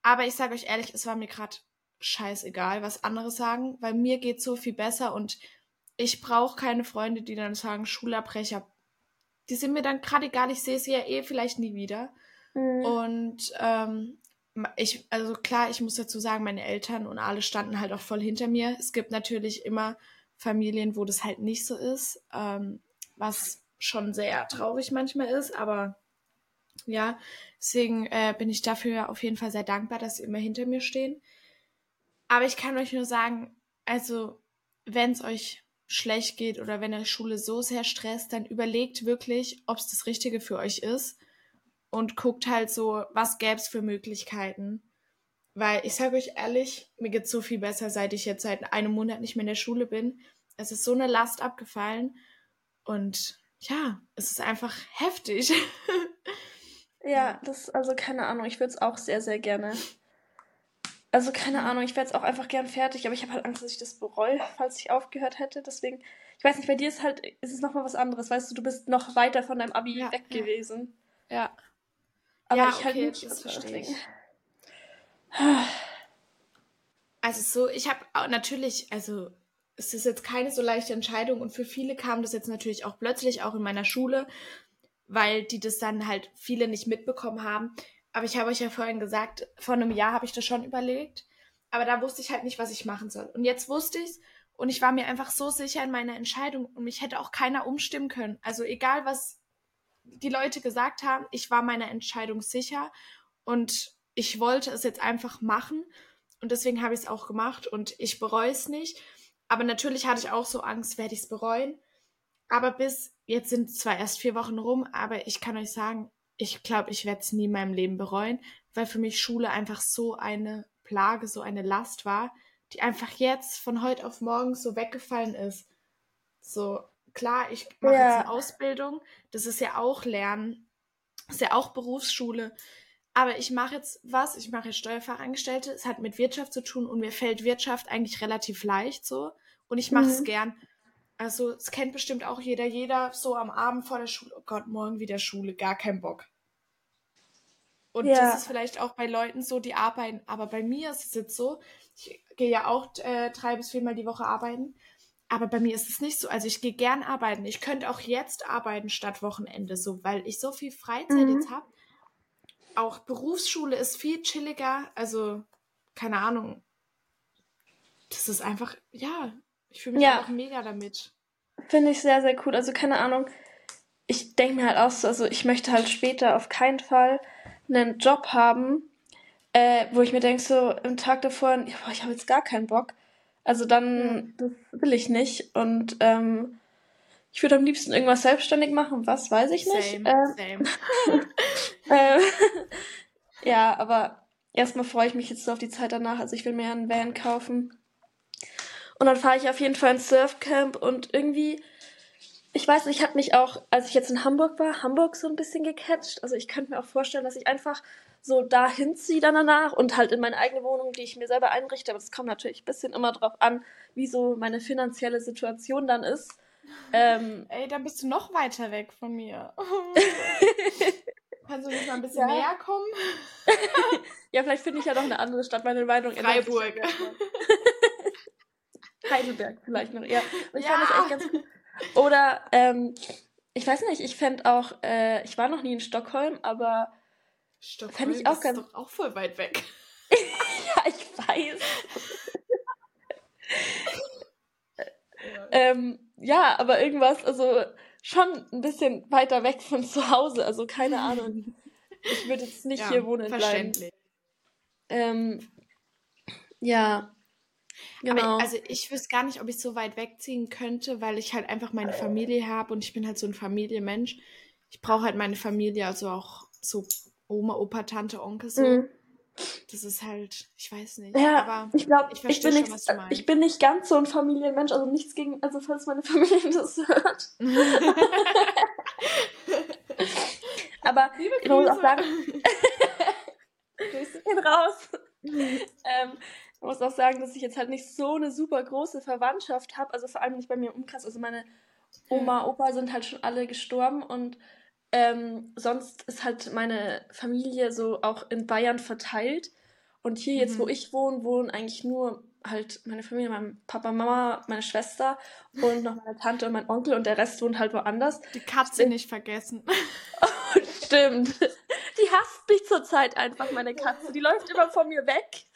Aber ich sage euch ehrlich, es war mir gerade scheißegal, was andere sagen, weil mir geht so viel besser und ich brauche keine Freunde, die dann sagen, Schulabbrecher. Die sind mir dann gerade egal, ich sehe sie ja eh vielleicht nie wieder. Mhm. Und ähm, ich, also klar, ich muss dazu sagen, meine Eltern und alle standen halt auch voll hinter mir. Es gibt natürlich immer Familien, wo das halt nicht so ist, ähm, was schon sehr traurig manchmal ist, aber ja, deswegen äh, bin ich dafür auf jeden Fall sehr dankbar, dass sie immer hinter mir stehen. Aber ich kann euch nur sagen, also wenn es euch schlecht geht oder wenn euch Schule so sehr stresst, dann überlegt wirklich, ob es das Richtige für euch ist und guckt halt so, was gäbe es für Möglichkeiten. Weil ich sage euch ehrlich, mir geht so viel besser, seit ich jetzt seit einem Monat nicht mehr in der Schule bin. Es ist so eine Last abgefallen und ja, es ist einfach heftig. ja, das, also keine Ahnung, ich würde es auch sehr, sehr gerne. Also keine Ahnung, ich wäre jetzt auch einfach gern fertig, aber ich habe halt Angst, dass ich das bereue, falls ich aufgehört hätte. Deswegen, ich weiß nicht, bei dir ist halt, ist es nochmal was anderes, weißt du, du bist noch weiter von deinem Abi ja, weg ja. gewesen. Ja. Aber ja, ich halt okay, nicht, das verstehe ich. Also so, ich habe natürlich, also es ist jetzt keine so leichte Entscheidung und für viele kam das jetzt natürlich auch plötzlich, auch in meiner Schule, weil die das dann halt viele nicht mitbekommen haben. Aber ich habe euch ja vorhin gesagt, vor einem Jahr habe ich das schon überlegt, aber da wusste ich halt nicht, was ich machen soll. Und jetzt wusste ich es und ich war mir einfach so sicher in meiner Entscheidung und mich hätte auch keiner umstimmen können. Also egal, was die Leute gesagt haben, ich war meiner Entscheidung sicher und ich wollte es jetzt einfach machen und deswegen habe ich es auch gemacht und ich bereue es nicht. Aber natürlich hatte ich auch so Angst, werde ich es bereuen. Aber bis jetzt sind zwar erst vier Wochen rum, aber ich kann euch sagen, ich glaube, ich werde es nie in meinem Leben bereuen, weil für mich Schule einfach so eine Plage, so eine Last war, die einfach jetzt von heute auf morgen so weggefallen ist. So, klar, ich mache ja. jetzt eine Ausbildung, das ist ja auch Lernen, das ist ja auch Berufsschule. Aber ich mache jetzt was, ich mache jetzt Steuerfachangestellte, es hat mit Wirtschaft zu tun und mir fällt Wirtschaft eigentlich relativ leicht so und ich mache es mhm. gern. Also es kennt bestimmt auch jeder, jeder so am Abend vor der Schule, oh Gott, morgen wieder Schule, gar kein Bock. Und ja. das ist vielleicht auch bei Leuten so, die arbeiten, aber bei mir ist es jetzt so, ich gehe ja auch äh, drei bis viermal die Woche arbeiten aber bei mir ist es nicht so. Also ich gehe gern arbeiten. Ich könnte auch jetzt arbeiten statt Wochenende, so, weil ich so viel Freizeit mhm. jetzt habe. Auch Berufsschule ist viel chilliger. Also, keine Ahnung. Das ist einfach, ja, ich fühle mich ja. auch mega damit. Finde ich sehr, sehr cool. Also, keine Ahnung. Ich denke mir halt auch so, also ich möchte halt später auf keinen Fall einen Job haben, äh, wo ich mir denke, so im Tag davor, boah, ich habe jetzt gar keinen Bock. Also dann, das will ich nicht. Und ähm, ich würde am liebsten irgendwas selbstständig machen. Was, weiß ich nicht. Same, ähm, same. äh, ja, aber erstmal freue ich mich jetzt so auf die Zeit danach. Also ich will mir einen Van kaufen. Und dann fahre ich auf jeden Fall ins Surfcamp und irgendwie, ich weiß nicht, hat mich auch, als ich jetzt in Hamburg war, Hamburg so ein bisschen gecatcht. Also ich könnte mir auch vorstellen, dass ich einfach so dahin ziehe dann danach und halt in meine eigene Wohnung, die ich mir selber einrichte. Aber es kommt natürlich ein bisschen immer drauf an, wie so meine finanzielle Situation dann ist. Ähm, Ey, dann bist du noch weiter weg von mir. Kannst du nicht mal ein bisschen ja. näher kommen? ja, vielleicht finde ich ja doch eine andere Stadt. Meine Meinung Freiburg. Heidelberg vielleicht noch eher. ich ja. fand das echt ganz cool. Oder, ähm, ich weiß nicht, ich fände auch, äh, ich war noch nie in Stockholm, aber Stockholm Fände ich auch ganz... ist doch auch voll weit weg. ja, ich weiß. ja. Ähm, ja, aber irgendwas, also schon ein bisschen weiter weg von zu Hause, also keine Ahnung. Ich würde jetzt nicht ja, hier wohnen verständlich. bleiben. Ähm, ja. Genau. Aber also ich wüsste gar nicht, ob ich so weit wegziehen könnte, weil ich halt einfach meine Familie habe und ich bin halt so ein Familienmensch. Ich brauche halt meine Familie, also auch so Oma, Opa, Tante, Onkel so. Mhm. Das ist halt, ich weiß nicht. Ja, aber ich glaube, ich, ich, bin nicht, ich bin nicht ganz so ein Familienmensch, also nichts gegen, also falls meine Familie das hört. aber ich muss auch sagen, Grüße gehen raus. ähm, Ich muss auch sagen, dass ich jetzt halt nicht so eine super große Verwandtschaft habe, also vor allem nicht bei mir im Umkreis. Also meine Oma, Opa sind halt schon alle gestorben und ähm, sonst ist halt meine Familie so auch in Bayern verteilt. Und hier jetzt, wo Mhm. ich wohne, wohnen eigentlich nur halt meine Familie, mein Papa, Mama, meine Schwester und noch meine Tante und mein Onkel und der Rest wohnt halt woanders. Die Katze nicht vergessen. Stimmt. Die hasst mich zurzeit einfach, meine Katze. Die läuft immer von mir weg.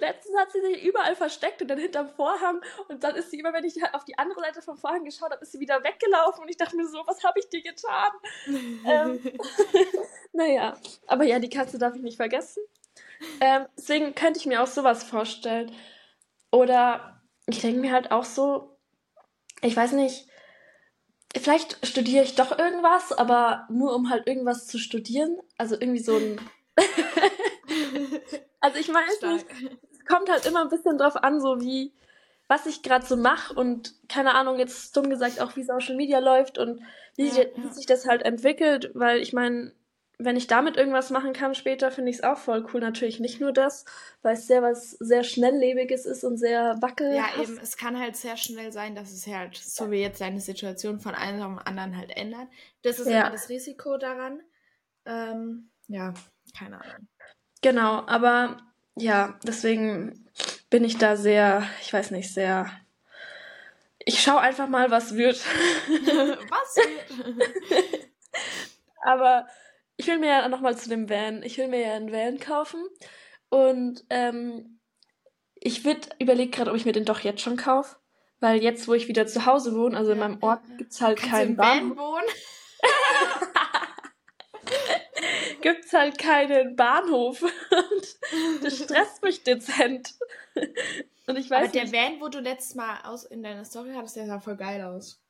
Letztens hat sie sich überall versteckt und dann hinterm Vorhang und dann ist sie immer, wenn ich auf die andere Seite vom Vorhang geschaut habe, ist sie wieder weggelaufen und ich dachte mir so, was habe ich dir getan? Ähm, naja, aber ja, die Katze darf ich nicht vergessen. Ähm, deswegen könnte ich mir auch sowas vorstellen. Oder ich denke mir halt auch so, ich weiß nicht, vielleicht studiere ich doch irgendwas, aber nur um halt irgendwas zu studieren. Also irgendwie so ein. also ich nicht, es kommt halt immer ein bisschen drauf an, so wie, was ich gerade so mache und keine Ahnung, jetzt dumm gesagt auch, wie Social Media läuft und wie, Ja, ja. wie sich das halt entwickelt, weil ich meine, wenn ich damit irgendwas machen kann später, finde ich es auch voll cool. Natürlich nicht nur das, weil es sehr was sehr schnelllebiges ist und sehr wackelhaft. Ja, eben, es kann halt sehr schnell sein, dass es halt, so wie jetzt seine Situation von einem den anderen halt ändert. Das ist Ja. immer das Risiko daran. Ähm, ja, keine Ahnung. Genau, aber ja, deswegen bin ich da sehr, ich weiß nicht, sehr. Ich schaue einfach mal, was wird. Was wird? Aber ich will mir ja nochmal zu dem Van, ich will mir ja einen Van kaufen. Und ähm, ich würd, überlege gerade, ob ich mir den doch jetzt schon kaufe. Weil jetzt, wo ich wieder zu Hause wohne, also in meinem Ort, gibt's halt Kannst du keinen im Van wohnen? Gibt's halt keinen Bahnhof. Und das stresst mich dezent. Und ich Aber weiß der nicht. Van, wo du letztes Mal aus in deiner Story hattest, der sah voll geil aus.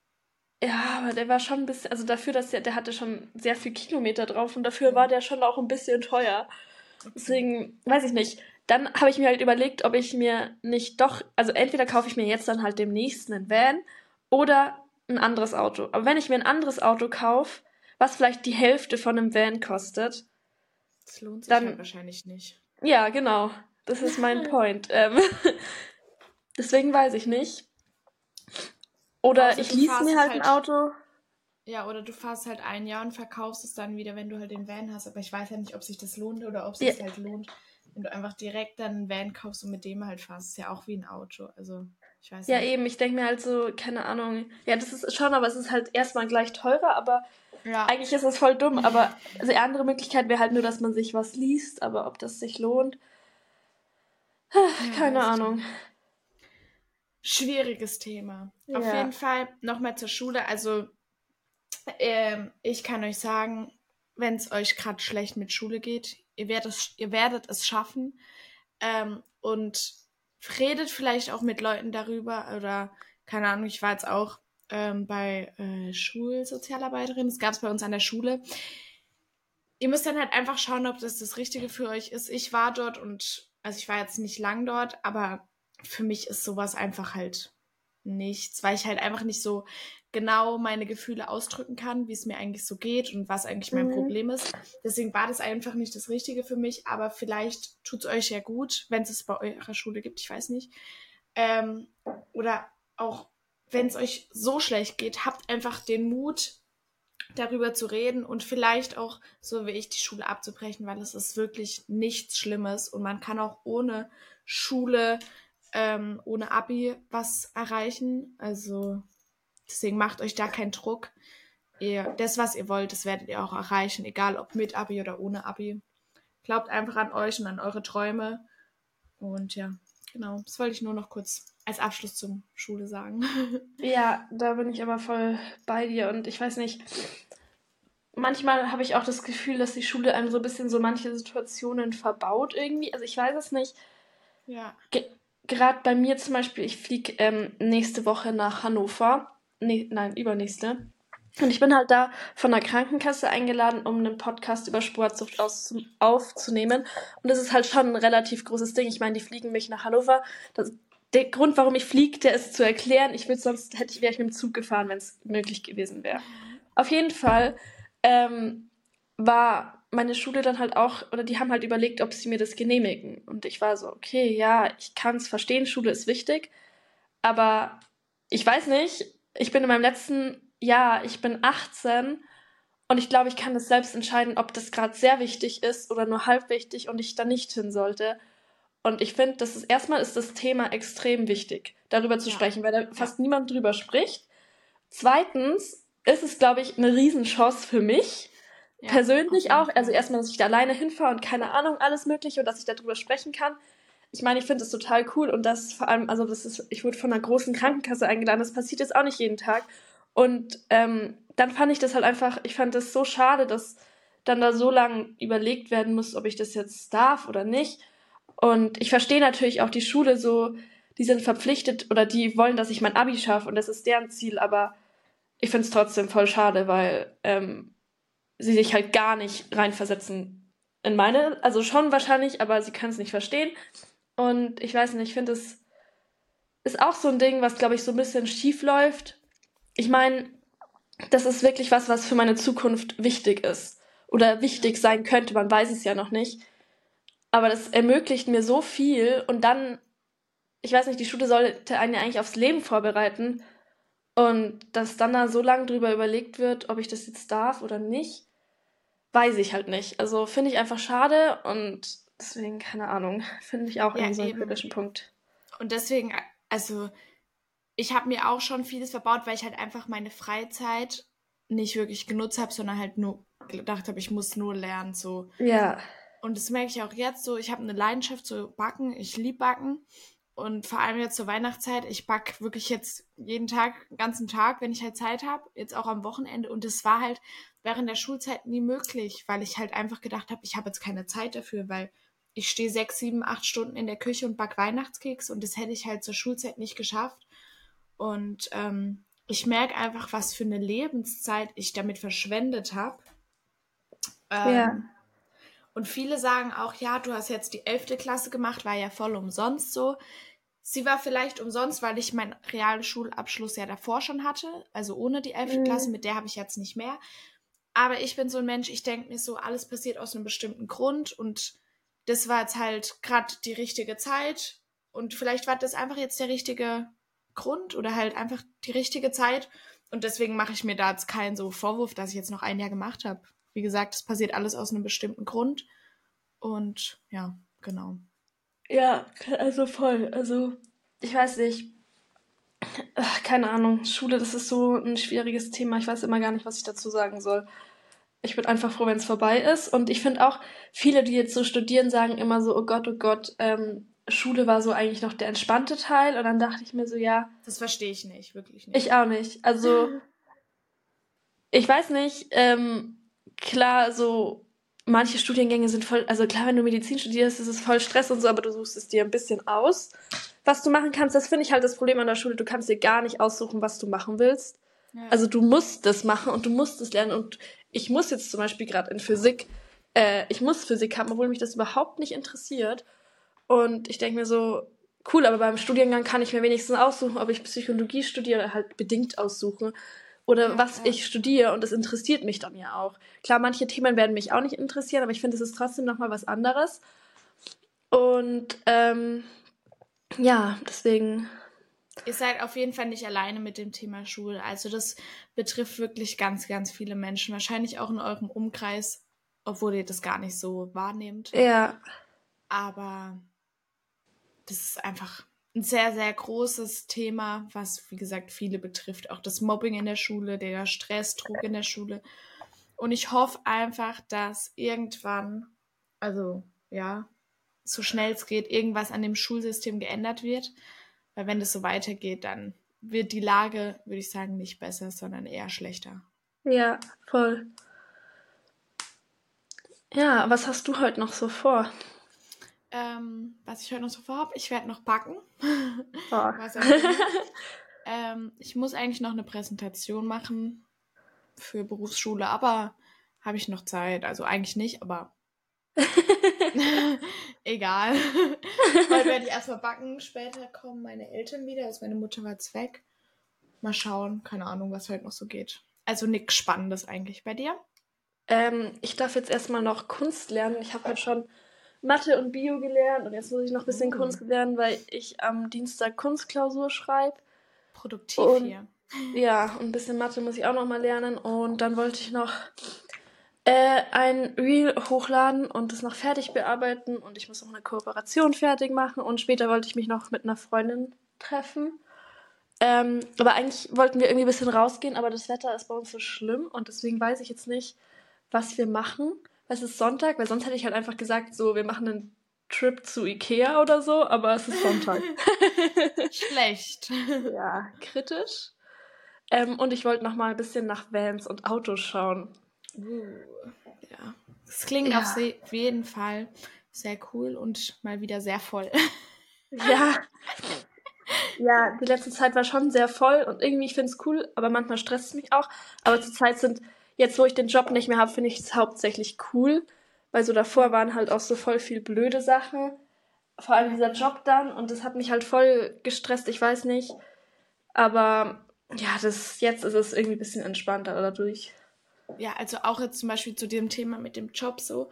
Ja, aber der war schon ein bisschen, also dafür, dass der, der hatte schon sehr viel Kilometer drauf und dafür war der schon auch ein bisschen teuer. Deswegen, weiß ich nicht. Dann habe ich mir halt überlegt, ob ich mir nicht doch, also entweder kaufe ich mir jetzt dann halt demnächst einen Van oder ein anderes Auto. Aber wenn ich mir ein anderes Auto kaufe, was vielleicht die Hälfte von einem Van kostet, Das lohnt sich Dann- halt wahrscheinlich nicht. ja, genau. Das ist mein Point. Ähm, deswegen weiß ich nicht. Oder Außer ich lease mir halt ein halt- Auto. Ja, oder du fahrst halt ein Jahr und verkaufst es dann wieder, wenn du halt den Van hast. Aber ich weiß ja nicht, ob sich das lohnt oder ob es Ja. sich halt lohnt, wenn du einfach direkt dann einen Van kaufst und mit dem halt fahrst. Ist ja auch wie ein Auto. Also, ich weiß Ja, nicht. eben, ich denke mir halt so, keine Ahnung. Ja, das ist schon, aber es ist halt erstmal gleich teurer, aber Ja, eigentlich ist es voll dumm. Aber also die andere Möglichkeit wäre halt nur, dass man sich was liest, aber ob das sich lohnt, ja, keine ich Ahnung. nicht. Schwieriges Thema. Auf Ja. jeden Fall nochmal zur Schule. Also, ähm, ich kann euch sagen, wenn es euch gerade schlecht mit Schule geht, ihr werdet es, ihr werdet es schaffen. Ähm, und redet vielleicht auch mit Leuten darüber oder keine Ahnung, ich war jetzt auch ähm, bei äh, Schulsozialarbeiterin, das gab es bei uns an der Schule. Ihr müsst dann halt einfach schauen, ob das das Richtige für euch ist. Ich war dort und, also ich war jetzt nicht lang dort, aber für mich ist sowas einfach halt nichts, weil ich halt einfach nicht so genau meine Gefühle ausdrücken kann, wie es mir eigentlich so geht und was eigentlich mein Mhm. Problem ist. Deswegen war das einfach nicht das Richtige für mich, aber vielleicht tut es euch ja gut, wenn es es bei eurer Schule gibt, ich weiß nicht. Ähm, oder auch wenn es euch so schlecht geht, habt einfach den Mut, darüber zu reden und vielleicht auch, so wie ich, die Schule abzubrechen, weil es ist wirklich nichts Schlimmes und man kann auch ohne Schule, ähm, ohne Abi was erreichen. Also deswegen macht euch da keinen Druck. Ihr, das, was ihr wollt, das werdet ihr auch erreichen, egal ob mit Abi oder ohne Abi. Glaubt einfach an euch und an eure Träume. Und ja, genau, das wollte ich nur noch kurz als Abschluss zum Schule sagen. Ja, da bin ich aber voll bei dir und ich weiß nicht. Manchmal habe ich auch das Gefühl, dass die Schule einem so ein bisschen so manche Situationen verbaut irgendwie. Also ich weiß es nicht. ja. Gerade bei mir zum Beispiel, ich fliege ähm, nächste Woche nach Hannover. Nee, nein, übernächste. Und ich bin halt da von der Krankenkasse eingeladen, um einen Podcast über Sportsucht aus aufzunehmen. Und das ist halt schon ein relativ großes Ding. Ich meine, die fliegen mich nach Hannover. Das, der Grund, warum ich fliege, der ist zu erklären. Ich würde sonst hätte ich wäre ich mit dem Zug gefahren, wenn es möglich gewesen wäre. Auf jeden Fall ähm, war meine Schule dann halt auch, oder die haben halt überlegt, ob sie mir das genehmigen. Und ich war so, okay, ja, ich kann es verstehen, Schule ist wichtig. Aber ich weiß nicht, ich bin in meinem letzten Jahr, ich bin 18 und ich glaube, ich kann das selbst entscheiden, ob das gerade sehr wichtig ist oder nur halb wichtig und ich da nicht hin sollte. Und ich finde, das ist erstmal ist das Thema extrem wichtig, darüber zu ja. sprechen, weil da fast niemand drüber spricht. Zweitens ist es, glaube ich, eine Riesenchance für mich. Ja, persönlich auch. Also erstmal, dass ich da alleine hinfahre und keine Ahnung, alles mögliche und dass ich darüber sprechen kann. Ich meine, ich finde es total cool und das vor allem, also das ist, ich wurde von einer großen Krankenkasse eingeladen, das passiert jetzt auch nicht jeden Tag. Und ähm, dann fand ich das halt einfach, ich fand das so schade, dass dann da so lange überlegt werden muss, ob ich das jetzt darf oder nicht. Und ich verstehe natürlich auch die Schule so, die sind verpflichtet oder die wollen, dass ich mein Abi schaffe und das ist deren Ziel, aber ich finde es trotzdem voll schade, weil ähm, sie sich halt gar nicht reinversetzen in meine, also schon wahrscheinlich, aber sie können es nicht verstehen. Und ich weiß nicht, ich finde es ist auch so ein Ding, was glaube ich so ein bisschen schief läuft. Ich meine, das ist wirklich was, was für meine Zukunft wichtig ist oder wichtig sein könnte, man weiß es ja noch nicht. Aber das ermöglicht mir so viel und dann, ich weiß nicht, die Schule sollte einen ja eigentlich aufs Leben vorbereiten und dass dann da so lange drüber überlegt wird, ob ich das jetzt darf oder nicht, weiß ich halt nicht. Also finde ich einfach schade und deswegen, keine Ahnung, finde ich auch ja, so einen kritischen Punkt. Und deswegen, also ich habe mir auch schon vieles verbaut, weil ich halt einfach meine Freizeit nicht wirklich genutzt habe, sondern halt nur gedacht habe, ich muss nur lernen. So. Ja. Und das merke ich auch jetzt so. Ich habe eine Leidenschaft zu backen. Ich liebe backen. Und vor allem jetzt zur Weihnachtszeit. Ich backe wirklich jetzt jeden Tag, ganzen Tag, wenn ich halt Zeit habe. Jetzt auch am Wochenende. Und das war halt während der Schulzeit nie möglich, weil ich halt einfach gedacht habe, ich habe jetzt keine Zeit dafür, weil ich stehe sechs, sieben, acht Stunden in der Küche und back Weihnachtskeks und das hätte ich halt zur Schulzeit nicht geschafft. Und ähm, ich merke einfach, was für eine Lebenszeit ich damit verschwendet habe. Ähm, ja. Und viele sagen auch, ja, du hast jetzt die 11. Klasse gemacht, war ja voll umsonst so. Sie war vielleicht umsonst, weil ich meinen Realschulabschluss ja davor schon hatte, also ohne die 11. Mhm. Klasse, mit der habe ich jetzt nicht mehr. Aber ich bin so ein Mensch, ich denke mir so, alles passiert aus einem bestimmten Grund und das war jetzt halt gerade die richtige Zeit und vielleicht war das einfach jetzt der richtige Grund oder halt einfach die richtige Zeit. Und deswegen mache ich mir da jetzt keinen so Vorwurf, dass ich jetzt noch ein Jahr gemacht habe. Wie gesagt, es passiert alles aus einem bestimmten Grund. Und ja, genau. Ja, also voll. Also, ich weiß nicht. Ach, keine Ahnung. Schule, das ist so ein schwieriges Thema. Ich weiß immer gar nicht, was ich dazu sagen soll. Ich bin einfach froh, wenn es vorbei ist. Und ich finde auch, viele, die jetzt so studieren, sagen immer so, oh Gott, oh Gott, ähm, Schule war so eigentlich noch der entspannte Teil und dann dachte ich mir so, ja. Das verstehe ich nicht, wirklich nicht. Ich auch nicht. Also, ich weiß nicht, ähm, klar, so manche Studiengänge sind voll, also klar, wenn du Medizin studierst, ist es voll Stress und so, aber du suchst es dir ein bisschen aus, was du machen kannst. Das finde ich halt das Problem an der Schule. Du kannst dir gar nicht aussuchen, was du machen willst. Ja. Also du musst das machen und du musst es lernen und ich muss jetzt zum Beispiel gerade in Physik, äh, ich muss Physik haben, obwohl mich das überhaupt nicht interessiert. Und ich denke mir so, cool, aber beim Studiengang kann ich mir wenigstens aussuchen, ob ich Psychologie studiere oder halt bedingt aussuche. Oder ja, was ja. ich studiere und das interessiert mich dann ja auch. Klar, manche Themen werden mich auch nicht interessieren, aber ich finde, es ist trotzdem nochmal was anderes. Und ähm, ja, deswegen. Ihr seid auf jeden Fall nicht alleine mit dem Thema Schule. Also das betrifft wirklich ganz, ganz viele Menschen. Wahrscheinlich auch in eurem Umkreis, obwohl ihr das gar nicht so wahrnehmt. Ja. Aber das ist einfach ein sehr, sehr großes Thema, was, wie gesagt, viele betrifft. Auch das Mobbing in der Schule, der Stressdruck in der Schule. Und ich hoffe einfach, dass irgendwann, also ja, so schnell es geht, irgendwas an dem Schulsystem geändert wird. Weil wenn das so weitergeht, dann wird die Lage, würde ich sagen, nicht besser, sondern eher schlechter. Ja, voll. Ja, was hast du heute noch so vor? Ähm, was ich heute noch so vorhabe, ich werde noch backen. Oh. ähm, ich muss eigentlich noch eine Präsentation machen für Berufsschule, aber habe ich noch Zeit. Also eigentlich nicht, aber egal. Heute werde ich erstmal backen. Später kommen meine Eltern wieder. Also meine Mutter war jetzt weg. Mal schauen. Keine Ahnung, was heute noch so geht. Also nichts Spannendes eigentlich bei dir. Ähm, ich darf jetzt erstmal noch Kunst lernen. Ich habe halt schon Mathe und Bio gelernt und jetzt muss ich noch ein bisschen Oh. Kunst lernen, weil ich am Dienstag Kunstklausur schreibe. Produktiv Und- hier. Ja, und ein bisschen Mathe muss ich auch noch mal lernen. Und dann wollte ich noch äh, ein Reel hochladen und das noch fertig bearbeiten. Und ich muss noch eine Kooperation fertig machen. Und später wollte ich mich noch mit einer Freundin treffen. Ähm, aber eigentlich wollten wir irgendwie ein bisschen rausgehen, aber das Wetter ist bei uns so schlimm und deswegen weiß ich jetzt nicht, was wir machen. Es ist Sonntag, weil sonst hätte ich halt einfach gesagt, so, wir machen einen Trip zu Ikea oder so, aber es ist Sonntag. Schlecht. Ja, kritisch. Ähm, und ich wollte noch mal ein bisschen nach Vans und Autos schauen. Uh, ja. Es klingt Ja. auf jeden Fall sehr cool und mal wieder sehr voll. Ja. Ja, die letzte Zeit war schon sehr voll und irgendwie, ich finde es cool, aber manchmal stresst es mich auch. Aber zurzeit sind, jetzt wo ich den Job nicht mehr habe, finde ich es hauptsächlich cool, weil so davor waren halt auch so voll viel blöde Sachen. Vor allem dieser Job dann und das hat mich halt voll gestresst, ich weiß nicht. Aber ja, das, jetzt ist es irgendwie ein bisschen entspannter dadurch. Ja, also auch jetzt zum Beispiel zu dem Thema mit dem Job so,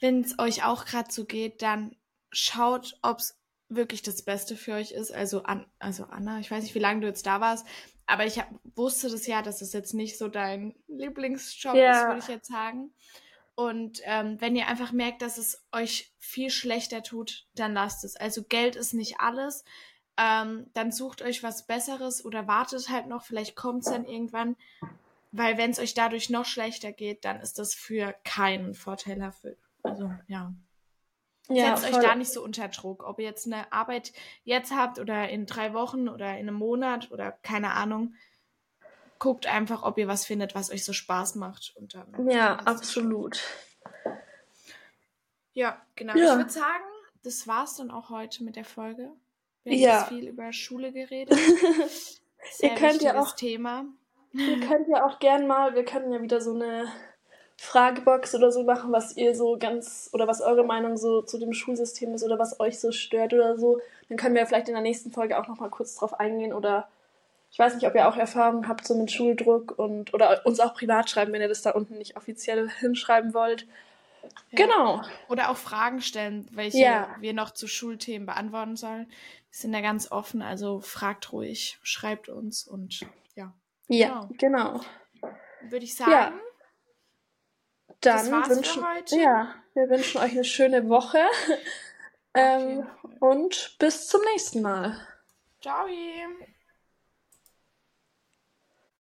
wenn es euch auch gerade so geht, dann schaut, ob es wirklich das Beste für euch ist. Also, an, also Anna, ich weiß nicht, wie lange du jetzt da warst, aber ich hab, wusste das ja, dass es jetzt nicht so dein Lieblingsjob Ja. ist, würde ich jetzt sagen. Und ähm, wenn ihr einfach merkt, dass es euch viel schlechter tut, dann lasst es. Also Geld ist nicht alles. Ähm, dann sucht euch was Besseres oder wartet halt noch, vielleicht kommt es dann irgendwann. Weil wenn es euch dadurch noch schlechter geht, dann ist das für keinen vorteilhaft. Also ja. Setzt euch voll. da nicht so unter Druck. Ob ihr jetzt eine Arbeit jetzt habt oder in drei Wochen oder in einem Monat oder keine Ahnung. Guckt einfach, ob ihr was findet, was euch so Spaß macht. Und dann Ja, absolut. Ja, genau. Ja. Ich würde sagen, das war's dann auch heute mit der Folge. Wir haben Ja. jetzt viel über Schule geredet. Sehr könnt ja auch- Thema. Ihr könnt ja auch gern mal, wir können ja wieder so eine Fragebox oder so machen, was ihr so ganz, oder was eure Meinung so zu dem Schulsystem ist oder was euch so stört oder so. Dann können wir vielleicht in der nächsten Folge auch nochmal kurz drauf eingehen oder ich weiß nicht, ob ihr auch Erfahrungen habt so mit Schuldruck und oder uns auch privat schreiben, wenn ihr das da unten nicht offiziell hinschreiben wollt. Ja. Genau. Oder auch Fragen stellen, welche Ja. wir noch zu Schulthemen beantworten sollen. Wir sind da ganz offen, also fragt ruhig, schreibt uns und ja, Ja, genau. würde ich sagen. Ja. Dann wünschen. Ja, wir wünschen euch eine schöne Woche. ähm, Fall. und bis zum nächsten Mal. Ciao.